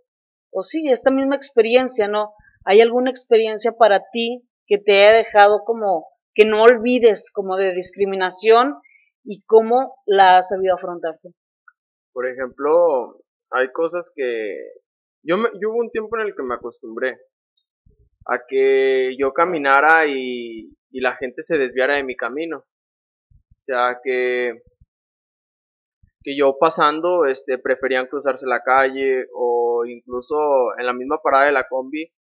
o sí, esta misma experiencia, ¿no? ¿Hay alguna experiencia para ti que te haya dejado como que no olvides como de discriminación y cómo la has sabido afrontarte? Por ejemplo, hay cosas que yo, me, yo hubo un tiempo en el que me acostumbré a que yo caminara y, y la gente se desviara de mi camino. O sea, que, que yo pasando, este, preferían cruzarse la calle o incluso en la misma parada de la combi,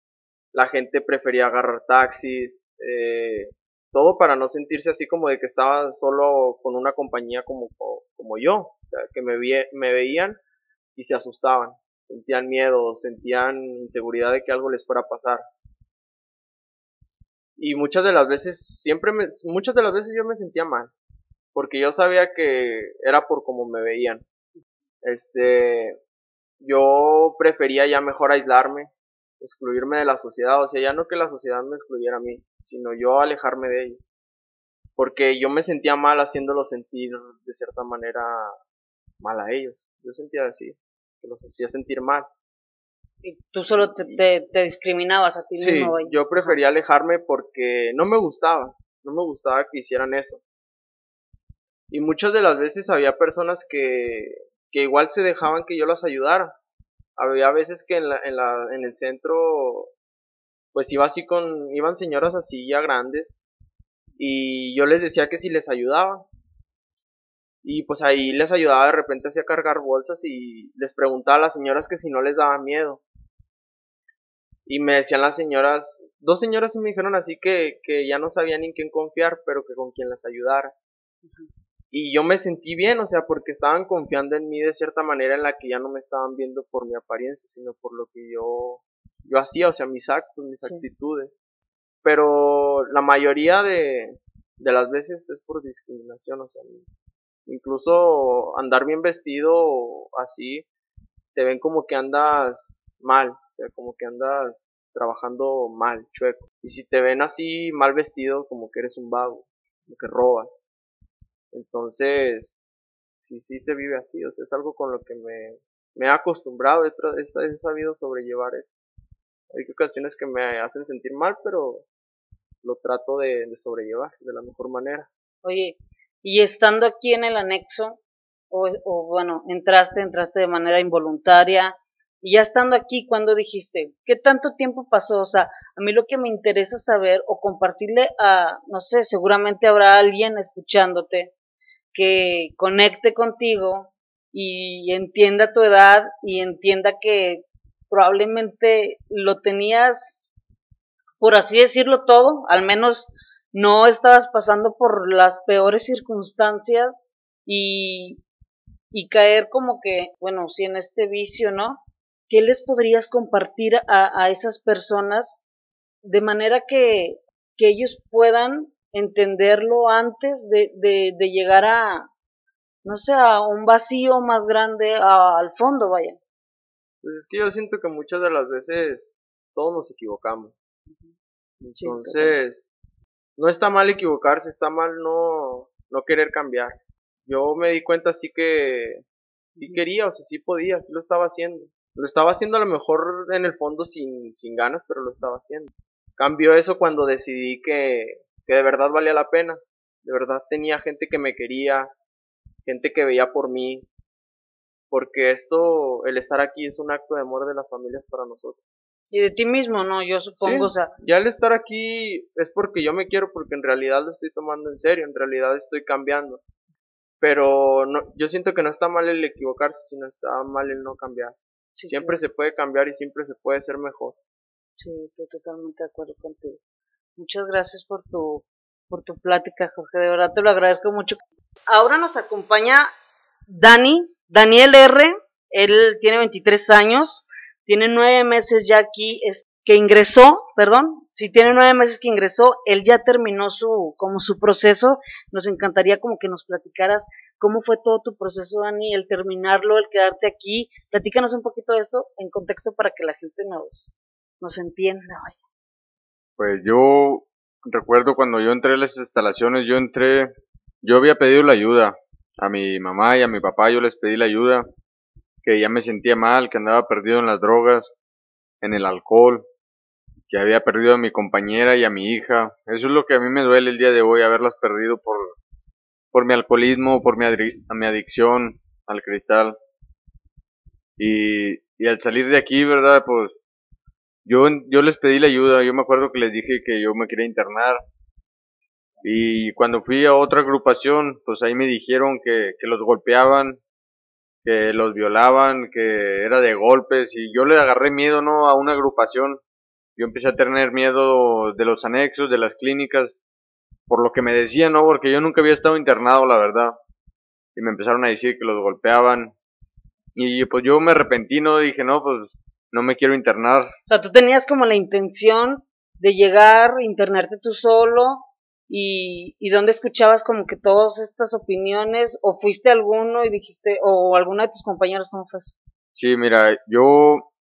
la gente prefería agarrar taxis, eh, todo para no sentirse así como de que estaba solo con una compañía como, como yo, o sea, que me, me veían y se asustaban, sentían miedo, sentían inseguridad de que algo les fuera a pasar. Y muchas de las veces, siempre me, muchas de las veces yo me sentía mal, porque yo sabía que era por cómo me veían. Este, yo prefería ya mejor aislarme, excluirme de la sociedad, o sea, ya no que la sociedad me excluyera a mí, sino yo alejarme de ellos. Porque yo me sentía mal haciéndolo sentir de cierta manera mal a ellos. Yo sentía así, que los hacía sentir mal. Y tú solo te, te, discriminabas a ti mismo. Sí, yo prefería alejarme porque no me gustaba, no me gustaba que hicieran eso. Y muchas de las veces había personas que, que igual se dejaban que yo las ayudara. Había veces que en, la, en, la, en el centro, pues iba así con, iban señoras así ya grandes, y yo les decía que si les ayudaba. Y pues ahí les ayudaba de repente a cargar bolsas y les preguntaba a las señoras que si no les daba miedo. Y me decían las señoras, dos señoras me dijeron así que, que ya no sabían en quién confiar, pero que con quien las ayudara. Y yo me sentí bien, o sea, porque estaban confiando en mí de cierta manera en la que ya no me estaban viendo por mi apariencia, sino por lo que yo, yo hacía, o sea, mis actos, mis actitudes. Pero la mayoría de, de las veces es por discriminación, o sea, incluso andar bien vestido así, te ven como que andas mal, o sea, como que andas trabajando mal, chueco. Y si te ven así mal vestido, como que eres un vago, como que robas. Entonces, sí, sí se vive así, o sea, es algo con lo que me, me he acostumbrado, he, sabido sobrellevar eso. Hay ocasiones que me hacen sentir mal, pero lo trato de, de sobrellevar de la mejor manera. Oye, Y estando aquí en el anexo, o, o bueno, entraste, entraste de manera involuntaria, y ya estando aquí, cuando dijiste, ¿qué tanto tiempo pasó? O sea, a mí lo que me interesa saber o compartirle a, no sé, seguramente habrá alguien escuchándote que conecte contigo y entienda tu edad y entienda que probablemente lo tenías, por así decirlo, todo, al menos no estabas pasando por las peores circunstancias y, y caer como que, bueno, si en este vicio, ¿no? ¿Qué les podrías compartir a, a esas personas de manera que, que ellos puedan entenderlo antes de, de, de, llegar a, no sé, a un vacío más grande a, al fondo, vaya. Pues es que yo siento que muchas de las veces todos nos equivocamos. Entonces, no está mal equivocarse, está mal no, no querer cambiar. Yo me di cuenta sí que sí quería, o sea, sí podía, sí lo estaba haciendo. Lo estaba haciendo a lo mejor en el fondo sin, sin ganas, pero lo estaba haciendo. Cambió eso cuando decidí que, que de verdad valía la pena. De verdad tenía gente que me quería, gente que veía por mí. Porque esto, el estar aquí es un acto de amor de las familias para nosotros. Y de ti mismo, ¿no? Yo supongo, Sí, o sea, Ya el estar aquí es porque yo me quiero, porque en realidad lo estoy tomando en serio, en realidad estoy cambiando. Pero no, yo siento que no está mal el equivocarse, sino está mal el no cambiar. sí, Siempre se puede cambiar y siempre se puede ser mejor. Sí, estoy totalmente de acuerdo contigo. Muchas gracias por tu, por tu plática, Jorge. De verdad te lo agradezco mucho. Ahora nos acompaña Dani, Daniel R. Él tiene 23 años, tiene nueve meses ya aquí, que ingresó, perdón, si tiene nueve meses que ingresó, él ya terminó su, como su proceso. Nos encantaría como que nos platicaras cómo fue todo tu proceso, Dani, el terminarlo, el quedarte aquí. Platícanos un poquito de esto en contexto para que la gente nos, nos entienda. Vaya. Pues yo recuerdo cuando yo entré a las instalaciones, yo entré, yo había pedido la ayuda a mi mamá y a mi papá, yo les pedí la ayuda, que ya me sentía mal, que andaba perdido en las drogas, en el alcohol, que había perdido a mi compañera y a mi hija. Eso es lo que a mí me duele el día de hoy, haberlas perdido por, por mi alcoholismo, por mi, mi adicción al cristal. Y, y al salir de aquí, ¿verdad? Pues yo, yo les pedí la ayuda, yo me acuerdo que les dije que yo me quería internar. Y cuando fui a otra agrupación, pues ahí me dijeron que, que los golpeaban, que los violaban, que era de golpes. Y yo le agarré miedo, ¿no? A una agrupación. Yo empecé a tener miedo de los anexos, de las clínicas, por lo que me decían, ¿no? Porque yo nunca había estado internado, la verdad. Y me empezaron a decir que los golpeaban. Y pues yo me arrepentí, ¿no? Dije, no, pues no me quiero internar. O sea, tú tenías como la intención de llegar, internarte tú solo y, y dónde escuchabas como que todas estas opiniones o fuiste alguno y dijiste, o alguno de tus compañeros, ¿cómo fue eso? Sí, mira, yo,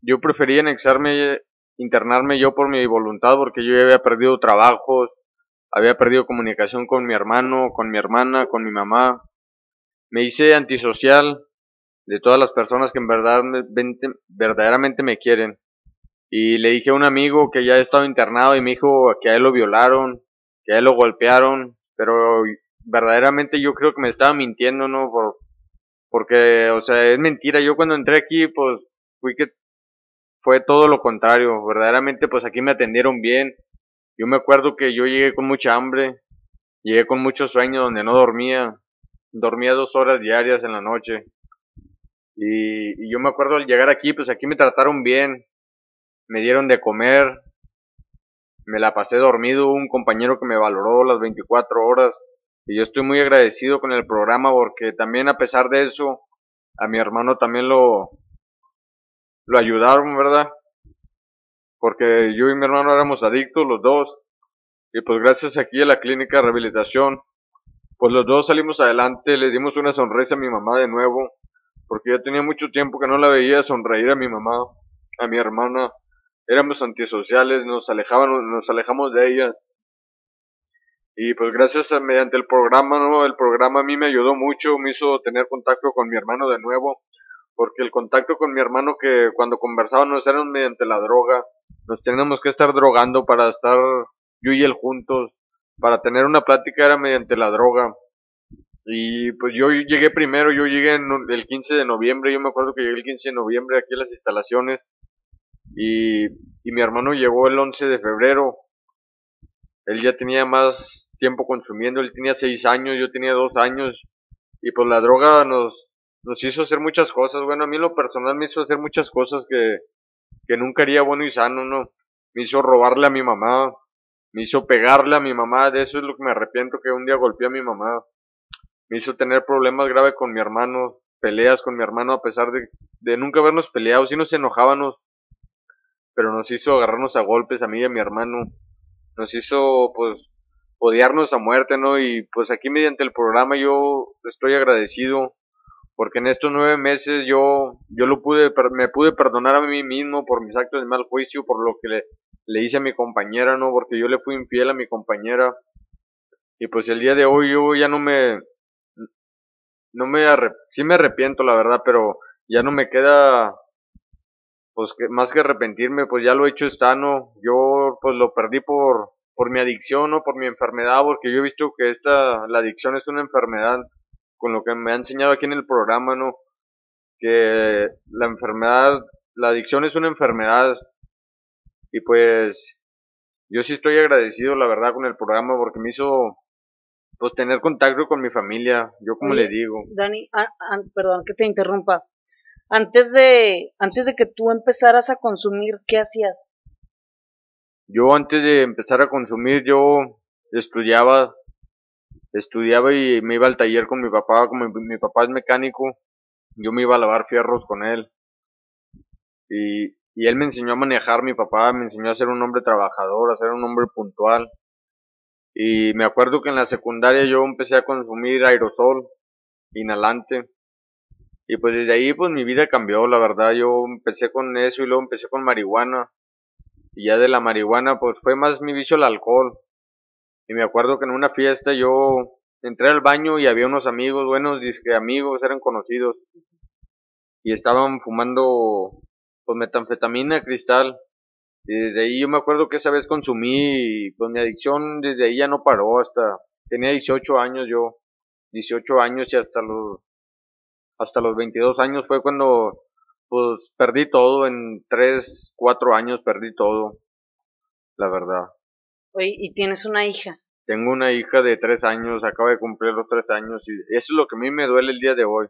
yo prefería anexarme, internarme yo por mi voluntad, porque yo ya había perdido trabajos, había perdido comunicación con mi hermano, con mi hermana, con mi mamá. Me hice antisocial de todas las personas que en verdad, verdaderamente me quieren. Y le dije a un amigo que ya he estado internado y me dijo que a él lo violaron, que a él lo golpearon, pero verdaderamente yo creo que me estaba mintiendo, ¿no? Por, porque, o sea, es mentira. Yo cuando entré aquí, pues, fui que fue todo lo contrario. Verdaderamente, pues aquí me atendieron bien. Yo me acuerdo que yo llegué con mucha hambre, llegué con mucho sueño donde no dormía. Dormía dos horas diarias en la noche. Y, yo me acuerdo al llegar aquí, pues aquí me trataron bien. Me dieron de comer. Me la pasé dormido. Un compañero que me valoró las 24 horas. Y yo estoy muy agradecido con el programa porque también a pesar de eso, a mi hermano también lo, lo ayudaron, ¿verdad? Porque yo y mi hermano éramos adictos los dos. Y pues gracias aquí a la clínica de rehabilitación, pues los dos salimos adelante, le dimos una sonrisa a mi mamá de nuevo, porque ya tenía mucho tiempo que no la veía sonreír a mi mamá, a mi hermana. Éramos antisociales, nos alejábamos, nos alejamos de ella. Y pues gracias a, mediante el programa, ¿no? El programa a mí me ayudó mucho, me hizo tener contacto con mi hermano de nuevo, porque el contacto con mi hermano que cuando conversábamos era mediante la droga, nos teníamos que estar drogando para estar yo y él juntos, para tener una plática era mediante la droga. Y pues yo llegué primero, yo llegué el 15 de noviembre, yo me acuerdo que llegué el 15 de noviembre aquí a las instalaciones y, y mi hermano llegó el 11 de febrero. Él ya tenía más tiempo consumiendo, él tenía 6 años, yo tenía 2 años y pues la droga nos, nos hizo hacer muchas cosas. Bueno, a mí lo personal me hizo hacer muchas cosas que, que nunca haría bueno y sano, ¿no? Me hizo robarle a mi mamá, me hizo pegarle a mi mamá, de eso es lo que me arrepiento que un día golpeé a mi mamá me hizo tener problemas graves con mi hermano, peleas con mi hermano a pesar de, de nunca habernos peleado, sí nos enojábamos, pero nos hizo agarrarnos a golpes a mí y a mi hermano, nos hizo pues odiarnos a muerte, ¿no? Y pues aquí mediante el programa yo estoy agradecido porque en estos nueve meses yo, yo lo pude, me pude perdonar a mí mismo por mis actos de mal juicio, por lo que le, le hice a mi compañera, ¿no? Porque yo le fui infiel a mi compañera. Y pues el día de hoy yo ya no me, no me sí me arrepiento la verdad, pero ya no me queda pues que, más que arrepentirme, pues ya lo he hecho estano, yo pues lo perdí por por mi adicción o por mi enfermedad, porque yo he visto que esta la adicción es una enfermedad con lo que me ha enseñado aquí en el programa, ¿no? Que la enfermedad, la adicción es una enfermedad y pues yo sí estoy agradecido la verdad con el programa porque me hizo pues tener contacto con mi familia, yo como le digo. Dani, ah, ah, perdón que te interrumpa. Antes de, antes de que tú empezaras a consumir, ¿qué hacías? Yo antes de empezar a consumir, yo estudiaba, estudiaba y me iba al taller con mi papá, como mi, mi papá es mecánico, yo me iba a lavar fierros con él. Y, y él me enseñó a manejar, mi papá me enseñó a ser un hombre trabajador, a ser un hombre puntual. Y me acuerdo que en la secundaria yo empecé a consumir aerosol, inhalante. Y pues desde ahí pues mi vida cambió, la verdad. Yo empecé con eso y luego empecé con marihuana. Y ya de la marihuana pues fue más mi vicio el alcohol. Y me acuerdo que en una fiesta yo entré al baño y había unos amigos, buenos disque amigos, eran conocidos. Y estaban fumando pues metanfetamina cristal. Y desde ahí yo me acuerdo que esa vez consumí pues mi adicción desde ahí ya no paró hasta tenía 18 años yo, 18 años y hasta los hasta los 22 años fue cuando pues perdí todo en 3, 4 años perdí todo. La verdad. Oye, ¿y tienes una hija? Tengo una hija de 3 años, acaba de cumplir los 3 años y eso es lo que a mí me duele el día de hoy.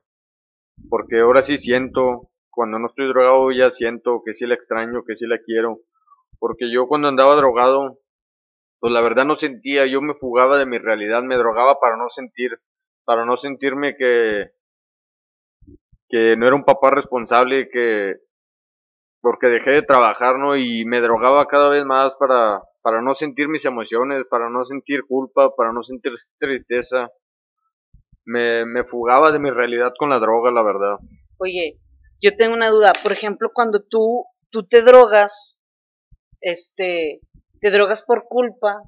Porque ahora sí siento, cuando no estoy drogado ya siento que sí la extraño, que sí la quiero porque yo cuando andaba drogado, pues la verdad no sentía, yo me fugaba de mi realidad, me drogaba para no sentir, para no sentirme que, que no era un papá responsable, que, porque dejé de trabajar, ¿no? Y me drogaba cada vez más para, para no sentir mis emociones, para no sentir culpa, para no sentir tristeza. Me, me fugaba de mi realidad con la droga, la verdad. Oye, yo tengo una duda. Por ejemplo, cuando tú, tú te drogas, este, te drogas por culpa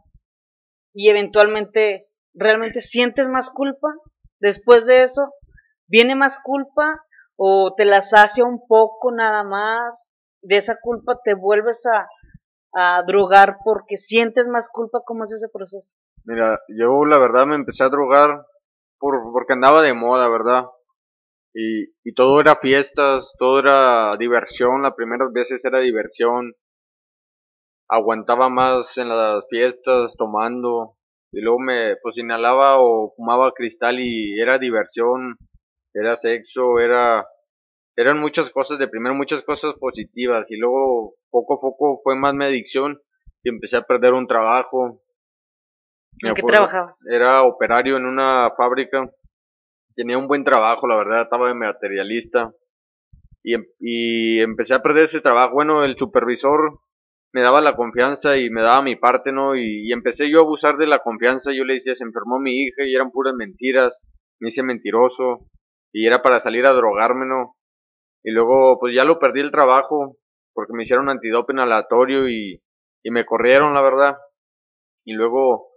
y eventualmente realmente sientes más culpa después de eso, viene más culpa o te la sacia un poco nada más, de esa culpa te vuelves a, a drogar porque sientes más culpa, ¿cómo es ese proceso? Mira, yo la verdad me empecé a drogar por, porque andaba de moda, ¿verdad? Y, y todo era fiestas, todo era diversión, las primeras veces era diversión, aguantaba más en las fiestas tomando y luego me pues inhalaba o fumaba cristal y era diversión, era sexo, era eran muchas cosas de primero muchas cosas positivas y luego poco a poco fue más mi adicción y empecé a perder un trabajo. ¿En qué trabajabas? Era operario en una fábrica. Tenía un buen trabajo, la verdad, estaba de materialista. Y, em, y empecé a perder ese trabajo. Bueno, el supervisor me daba la confianza y me daba mi parte, ¿no? Y, empecé yo a abusar de la confianza, yo le decía, se enfermó mi hija y eran puras mentiras, me hice mentiroso y era para salir a drogarme, ¿no? Y luego, pues ya lo perdí el trabajo porque me hicieron antidope aleatorio y, y me corrieron, la verdad. Y luego,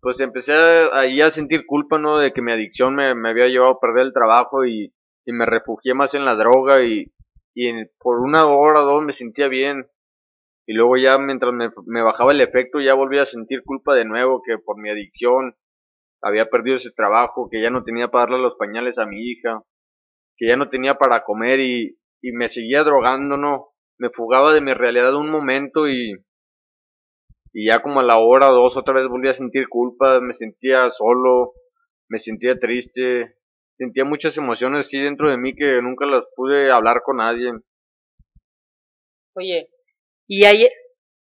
pues empecé ahí a sentir culpa, ¿no? De que mi adicción me, me había llevado a perder el trabajo y, y me refugié más en la droga y, y por una hora o dos me sentía bien y luego ya mientras me, bajaba el efecto ya volví a sentir culpa de nuevo que por mi adicción había perdido ese trabajo, que ya no tenía para darle los pañales a mi hija, que ya no tenía para comer y, y me seguía drogando, ¿no? Me fugaba de mi realidad un momento y, y ya como a la hora o dos otra vez volví a sentir culpa, me sentía solo, me sentía triste, sentía muchas emociones así dentro de mí que nunca las pude hablar con nadie. Oye, y hay,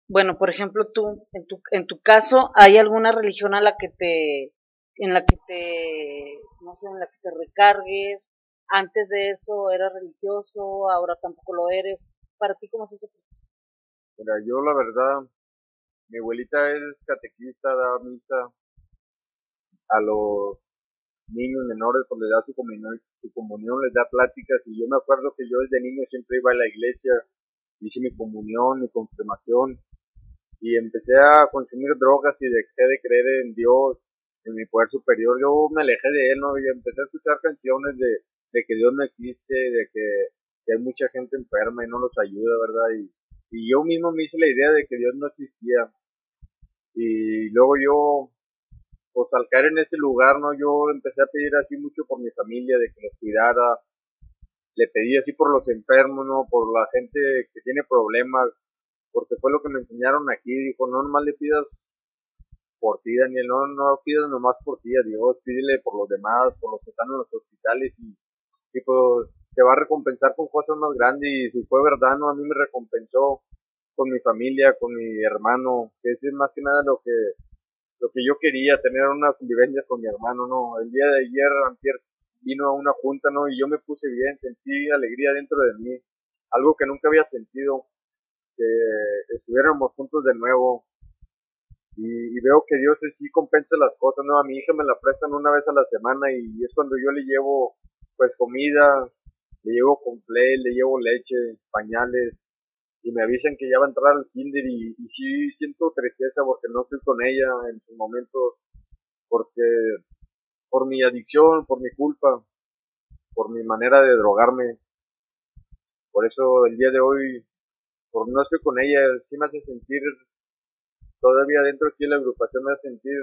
bueno, por ejemplo, tú, en tu, en tu caso, ¿hay alguna religión a la que te, en la que te, no sé, en la que te recargues? Antes de eso eras religioso, ahora tampoco lo eres. ¿Para ti cómo es ese proceso? Mira, yo la verdad, mi abuelita es catequista, da misa a los niños menores, cuando le da su comunión, su comunión, les da pláticas y yo me acuerdo que yo desde niño siempre iba a la iglesia, hice mi comunión, mi confirmación y empecé a consumir drogas y dejé de creer en Dios, en mi poder superior. Yo me alejé de él, ¿no? Y empecé a escuchar canciones de, de que Dios no existe, de que, hay mucha gente enferma y no nos ayuda, ¿verdad? Y, y yo mismo me hice la idea de que Dios no existía. Y luego yo, pues al caer en este lugar, ¿no? Yo empecé a pedir así mucho por mi familia, de que los cuidara. Le pedí así por los enfermos, ¿no? Por la gente que tiene problemas porque fue lo que me enseñaron aquí, dijo, no nomás le pidas por ti, Daniel, no, no pidas nomás por ti a Dios, pídele por los demás, por los que están en los hospitales y, y pues te va a recompensar con cosas más grandes y si fue verdad, no, a mí me recompensó con mi familia, con mi hermano, que es más que nada lo que lo que yo quería, tener una convivencia con mi hermano, no, el día de ayer, antier, vino a una junta, no, y yo me puse bien, sentí alegría dentro de mí, algo que nunca había sentido, que estuviéramos juntos de nuevo. Y, veo que Dios sí compensa las cosas, ¿no? A mi hija me la prestan una vez a la semana y es cuando yo le llevo, pues, comida, le llevo play, le llevo leche, pañales, y me avisan que ya va a entrar al kinder y, y sí siento tristeza porque no estoy con ella en su momento, porque por mi adicción, por mi culpa, por mi manera de drogarme. Por eso el día de hoy por no estoy con ella, sí me hace sentir, todavía dentro aquí de la agrupación me hace sentir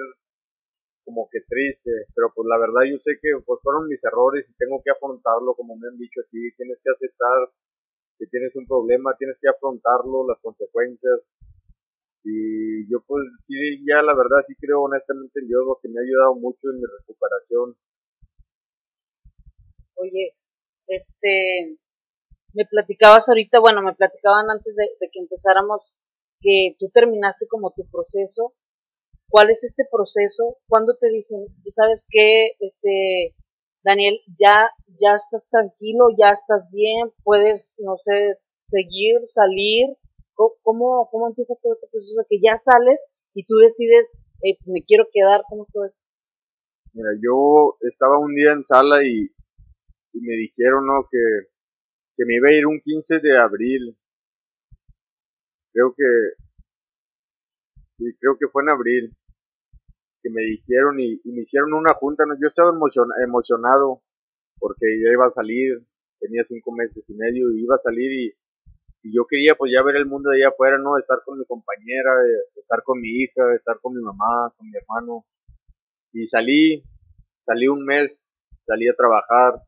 como que triste, pero pues la verdad yo sé que pues fueron mis errores y tengo que afrontarlo como me han dicho aquí, tienes que aceptar que tienes un problema, tienes que afrontarlo, las consecuencias. Y yo pues sí, ya la verdad sí creo honestamente en Dios, que me ha ayudado mucho en mi recuperación. Oye, este, me platicabas ahorita, bueno, me platicaban antes de, que empezáramos que tú terminaste como tu proceso. ¿Cuál es este proceso? ¿Cuándo te dicen, tú sabes que, este, Daniel, ya, ya estás tranquilo, ya estás bien, puedes, no sé, seguir, salir? ¿Cómo, cómo empieza todo este proceso? Que ya sales y tú decides, me quiero quedar, ¿cómo es todo esto? Mira, yo estaba un día en sala y, y me dijeron, ¿no? Que, que me iba a ir un 15 de abril. Creo que, sí, creo que fue en abril que me dijeron y, me hicieron una junta. Yo estaba emocionado porque ya iba a salir, tenía cinco meses y medio y iba a salir y, yo quería pues ya ver el mundo de allá afuera, ¿no? Estar con mi compañera, estar con mi hija, estar con mi mamá, con mi hermano. Y salí, salí un mes, salí a trabajar,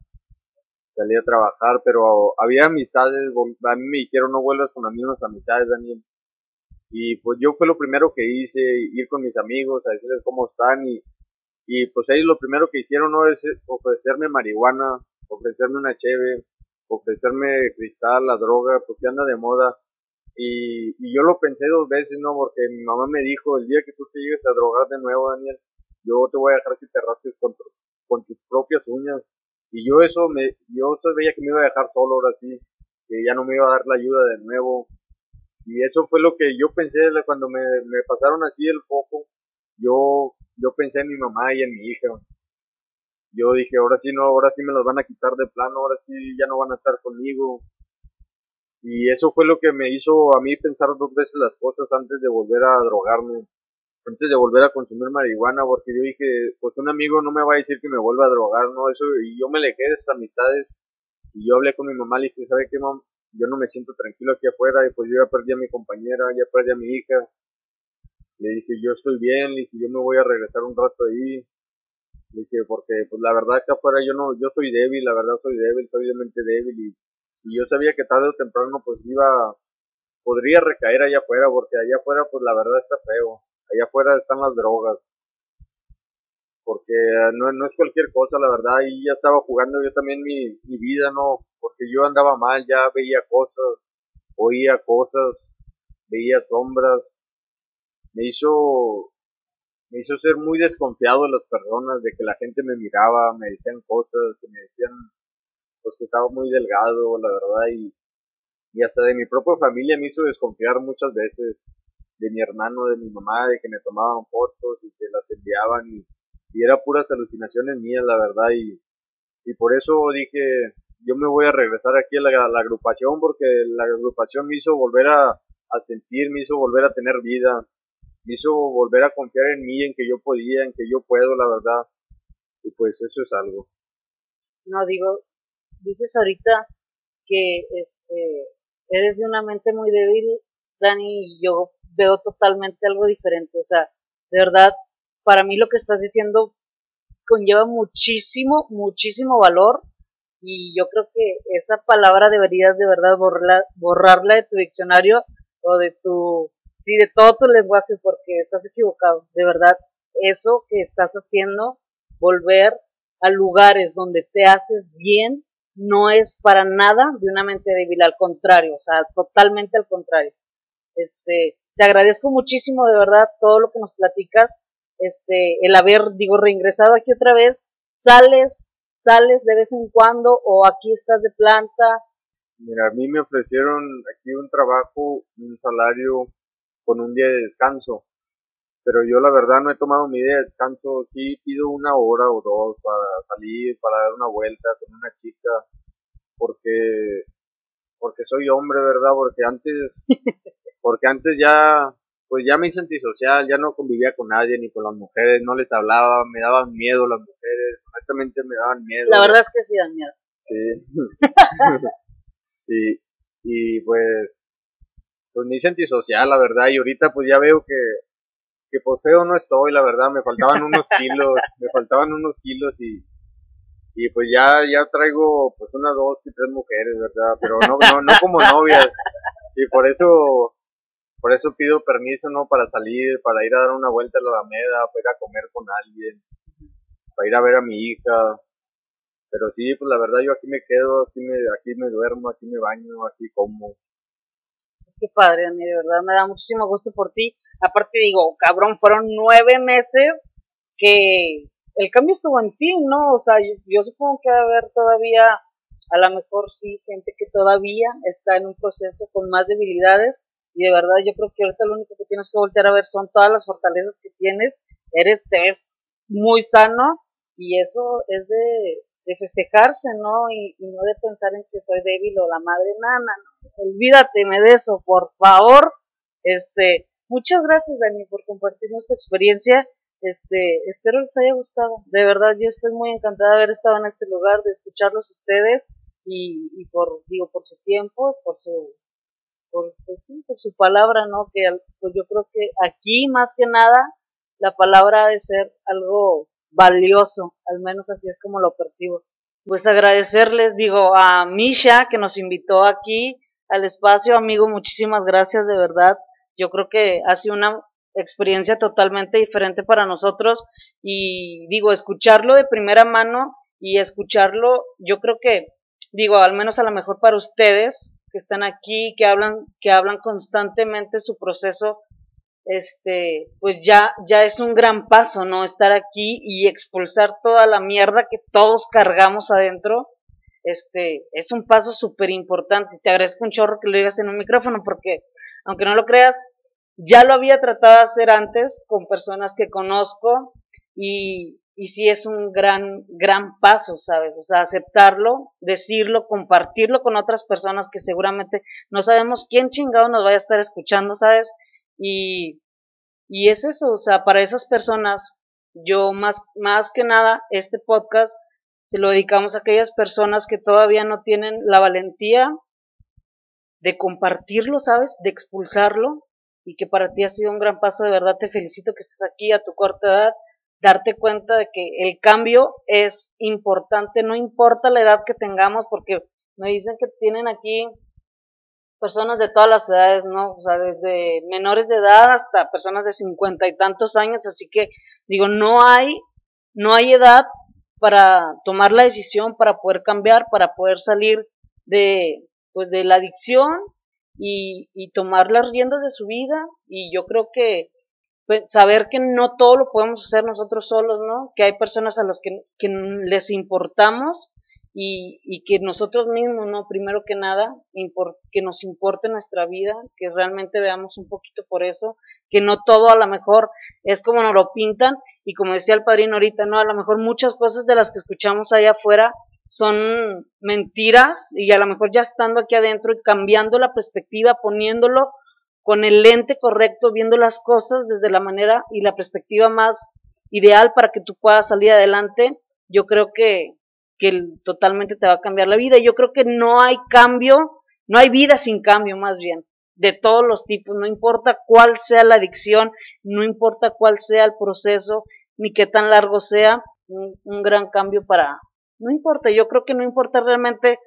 salí a trabajar, pero había amistades, a mí me dijeron no vuelvas con las mismas amistades, Daniel. Y pues yo fue lo primero que hice, ir con mis amigos a decirles cómo están y, y pues ellos lo primero que hicieron no es ofrecerme marihuana, ofrecerme una cheve, ofrecerme cristal, la droga, porque anda de moda. Y, y yo lo pensé dos veces, ¿no? Porque mi mamá me dijo, el día que tú te llegues a drogar de nuevo, Daniel, yo te voy a dejar que te rasques con, con tus propias uñas y yo eso me, yo veía que me iba a dejar solo ahora sí, que ya no me iba a dar la ayuda de nuevo. Y eso fue lo que yo pensé cuando me, me pasaron así el foco. Yo, yo pensé en mi mamá y en mi hija. Yo dije, ahora sí no, ahora sí me las van a quitar de plano, ahora sí ya no van a estar conmigo. Y eso fue lo que me hizo a mí pensar dos veces las cosas antes de volver a drogarme antes de volver a consumir marihuana, porque yo dije, pues un amigo no me va a decir que me vuelva a drogar, ¿no? Eso, y yo me alejé de esas amistades, y yo hablé con mi mamá, le dije, ¿sabe qué, mamá? Yo no me siento tranquilo aquí afuera, y pues yo ya perdí a mi compañera, ya perdí a mi hija. Le dije, yo estoy bien, le dije, yo me voy a regresar un rato ahí. Dije, porque pues la verdad que afuera yo no, yo soy débil, la verdad soy débil, soy de mente débil y, y yo sabía que tarde o temprano pues iba, podría recaer allá afuera, porque allá afuera pues la verdad está feo, allá afuera están las drogas, porque no, no es cualquier cosa, la verdad, y ya estaba jugando yo también mi, mi vida, ¿no? Porque yo andaba mal, ya veía cosas, oía cosas, veía sombras, me hizo, me hizo ser muy desconfiado de las personas, de que la gente me miraba, me decían cosas, que me decían, pues que estaba muy delgado, la verdad, y, y hasta de mi propia familia me hizo desconfiar muchas veces, de mi hermano, de mi mamá, de que me tomaban fotos y que las enviaban y y era puras alucinaciones mías, la verdad, y, y por eso dije, yo me voy a regresar aquí a la, agrupación porque la agrupación me hizo volver a, a, sentir, me hizo volver a tener vida, hizo volver a confiar en mí, en que yo podía, en que yo puedo, la verdad, y pues eso es algo. No, digo, dices ahorita que este eres de una mente muy débil, Dani, y yo veo totalmente algo diferente, o sea, de verdad, para mí lo que estás diciendo conlleva muchísimo, muchísimo valor. Y yo creo que esa palabra deberías de verdad borrarla, borrarla de tu diccionario o de tu, sí, de todo tu lenguaje porque estás equivocado. De verdad, eso que estás haciendo, volver a lugares donde te haces bien, no es para nada de una mente débil, al contrario, o sea, totalmente al contrario. Este, te agradezco muchísimo de verdad todo lo que nos platicas este, el haber, digo, reingresado aquí otra vez, sales, sales de vez en cuando o aquí estás de planta. Mira, a mí me ofrecieron aquí un trabajo, un salario con un día de descanso, pero yo la verdad no he tomado mi día de descanso, sí pido una hora o dos para salir, para dar una vuelta con una chica, porque porque soy hombre, ¿verdad? Porque antes porque antes ya pues ya me hice antisocial, ya no convivía con nadie ni con las mujeres, no les hablaba, me daban miedo las mujeres, honestamente me daban miedo. La verdad es que sí dan miedo. Sí. y, pues, pues me hice antisocial, la verdad, y ahorita pues ya veo que, que pues feo no estoy, la verdad, me faltaban unos kilos, me faltaban unos kilos y, y pues ya, ya traigo pues unas dos y tres mujeres, ¿verdad? Pero no, no, no como novias. Y por eso, por eso pido permiso, ¿no? Para salir, para ir a dar una vuelta a la Alameda, para ir a comer con alguien, para ir a ver a mi hija. Pero sí, pues la verdad yo aquí me quedo, aquí me, aquí me duermo, aquí me baño, aquí como. Que padre, a mí de verdad me da muchísimo gusto por ti. Aparte digo, cabrón, fueron nueve meses que el cambio estuvo en ti, ¿no? O sea, yo, yo supongo que va a haber todavía, a lo mejor sí, gente que todavía está en un proceso con más debilidades, y de verdad yo creo que ahorita lo único que tienes que voltear a ver son todas las fortalezas que tienes, eres, te ves muy sano y eso es de, de festejarse, ¿no? Y, no de pensar en que soy débil o la madre nana, no, olvídate de eso, por favor. Este, muchas gracias Dani por compartir nuestra experiencia. Este, espero les haya gustado. De verdad, yo estoy muy encantada de haber estado en este lugar, de escucharlos ustedes y, y por, digo, por su tiempo, por su por, pues sí, por su palabra, ¿no? Que pues yo creo que aquí más que nada la palabra ha de ser algo valioso, al menos así es como lo percibo. Pues agradecerles, digo, a Misha que nos invitó aquí al espacio, amigo, muchísimas gracias de verdad. Yo creo que ha sido una experiencia totalmente diferente para nosotros y digo, escucharlo de primera mano y escucharlo, yo creo que, digo, al menos a lo mejor para ustedes, que están aquí, que hablan, que hablan constantemente su proceso, este, pues ya, ya es un gran paso, ¿no? Estar aquí y expulsar toda la mierda que todos cargamos adentro, este, es un paso súper importante. Te agradezco un chorro que lo digas en un micrófono porque, aunque no lo creas, ya lo había tratado de hacer antes con personas que conozco y, y sí es un gran, gran paso, ¿sabes? O sea, aceptarlo, decirlo, compartirlo con otras personas que seguramente no sabemos quién chingado nos vaya a estar escuchando, ¿sabes? Y, y es eso, o sea, para esas personas, yo más, más que nada, este podcast se lo dedicamos a aquellas personas que todavía no tienen la valentía de compartirlo, ¿sabes? De expulsarlo y que para ti ha sido un gran paso, de verdad te felicito que estés aquí a tu corta edad darte cuenta de que el cambio es importante, no importa la edad que tengamos, porque me dicen que tienen aquí personas de todas las edades, ¿no? O sea, desde menores de edad hasta personas de cincuenta y tantos años, así que digo, no hay, no hay edad para tomar la decisión, para poder cambiar, para poder salir de, pues, de la adicción y, y tomar las riendas de su vida. Y yo creo que pues, saber que no todo lo podemos hacer nosotros solos, ¿no? Que hay personas a las que, que les importamos y, y, que nosotros mismos, ¿no? Primero que nada, que nos importe nuestra vida, que realmente veamos un poquito por eso, que no todo a lo mejor es como nos lo pintan y como decía el padrino ahorita, ¿no? A lo mejor muchas cosas de las que escuchamos allá afuera son mentiras y a lo mejor ya estando aquí adentro y cambiando la perspectiva, poniéndolo con el lente correcto, viendo las cosas desde la manera y la perspectiva más ideal para que tú puedas salir adelante, yo creo que, que totalmente te va a cambiar la vida. Y yo creo que no hay cambio, no hay vida sin cambio más bien, de todos los tipos, no importa cuál sea la adicción, no importa cuál sea el proceso, ni qué tan largo sea, un, un gran cambio para, no importa, yo creo que no importa realmente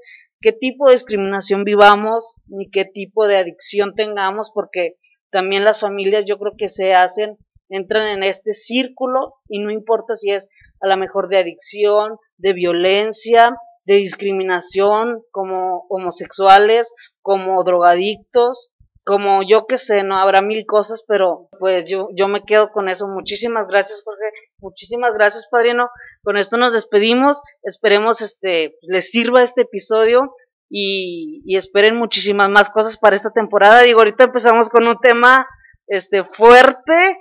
qué tipo de discriminación vivamos, ni qué tipo de adicción tengamos, porque también las familias yo creo que se hacen, entran en este círculo y no importa si es a lo mejor de adicción, de violencia, de discriminación como homosexuales, como drogadictos, como yo que sé, no habrá mil cosas, pero pues yo, yo me quedo con eso. Muchísimas gracias, Jorge. Muchísimas gracias, padrino. Con esto nos despedimos. Esperemos este les sirva este episodio y, y esperen muchísimas más cosas para esta temporada. Digo, ahorita empezamos con un tema este fuerte,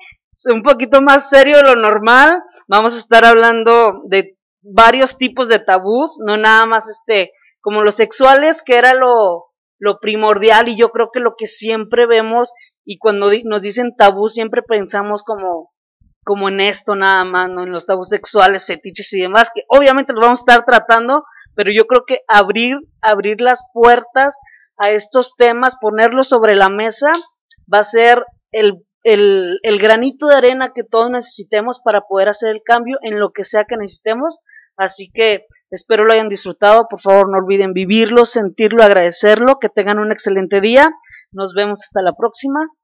un poquito más serio de lo normal. Vamos a estar hablando de varios tipos de tabús, no nada más este como los sexuales, que era lo lo primordial y yo creo que lo que siempre vemos y cuando nos dicen tabú siempre pensamos como como en esto nada más, ¿no? En los tabús sexuales, fetiches y demás, que obviamente los vamos a estar tratando, pero yo creo que abrir, abrir las puertas a estos temas, ponerlos sobre la mesa, va a ser el, el, el granito de arena que todos necesitemos para poder hacer el cambio en lo que sea que necesitemos. Así que Espero lo hayan disfrutado. Por favor, no olviden vivirlo, sentirlo, agradecerlo. Que tengan un excelente día. Nos vemos hasta la próxima.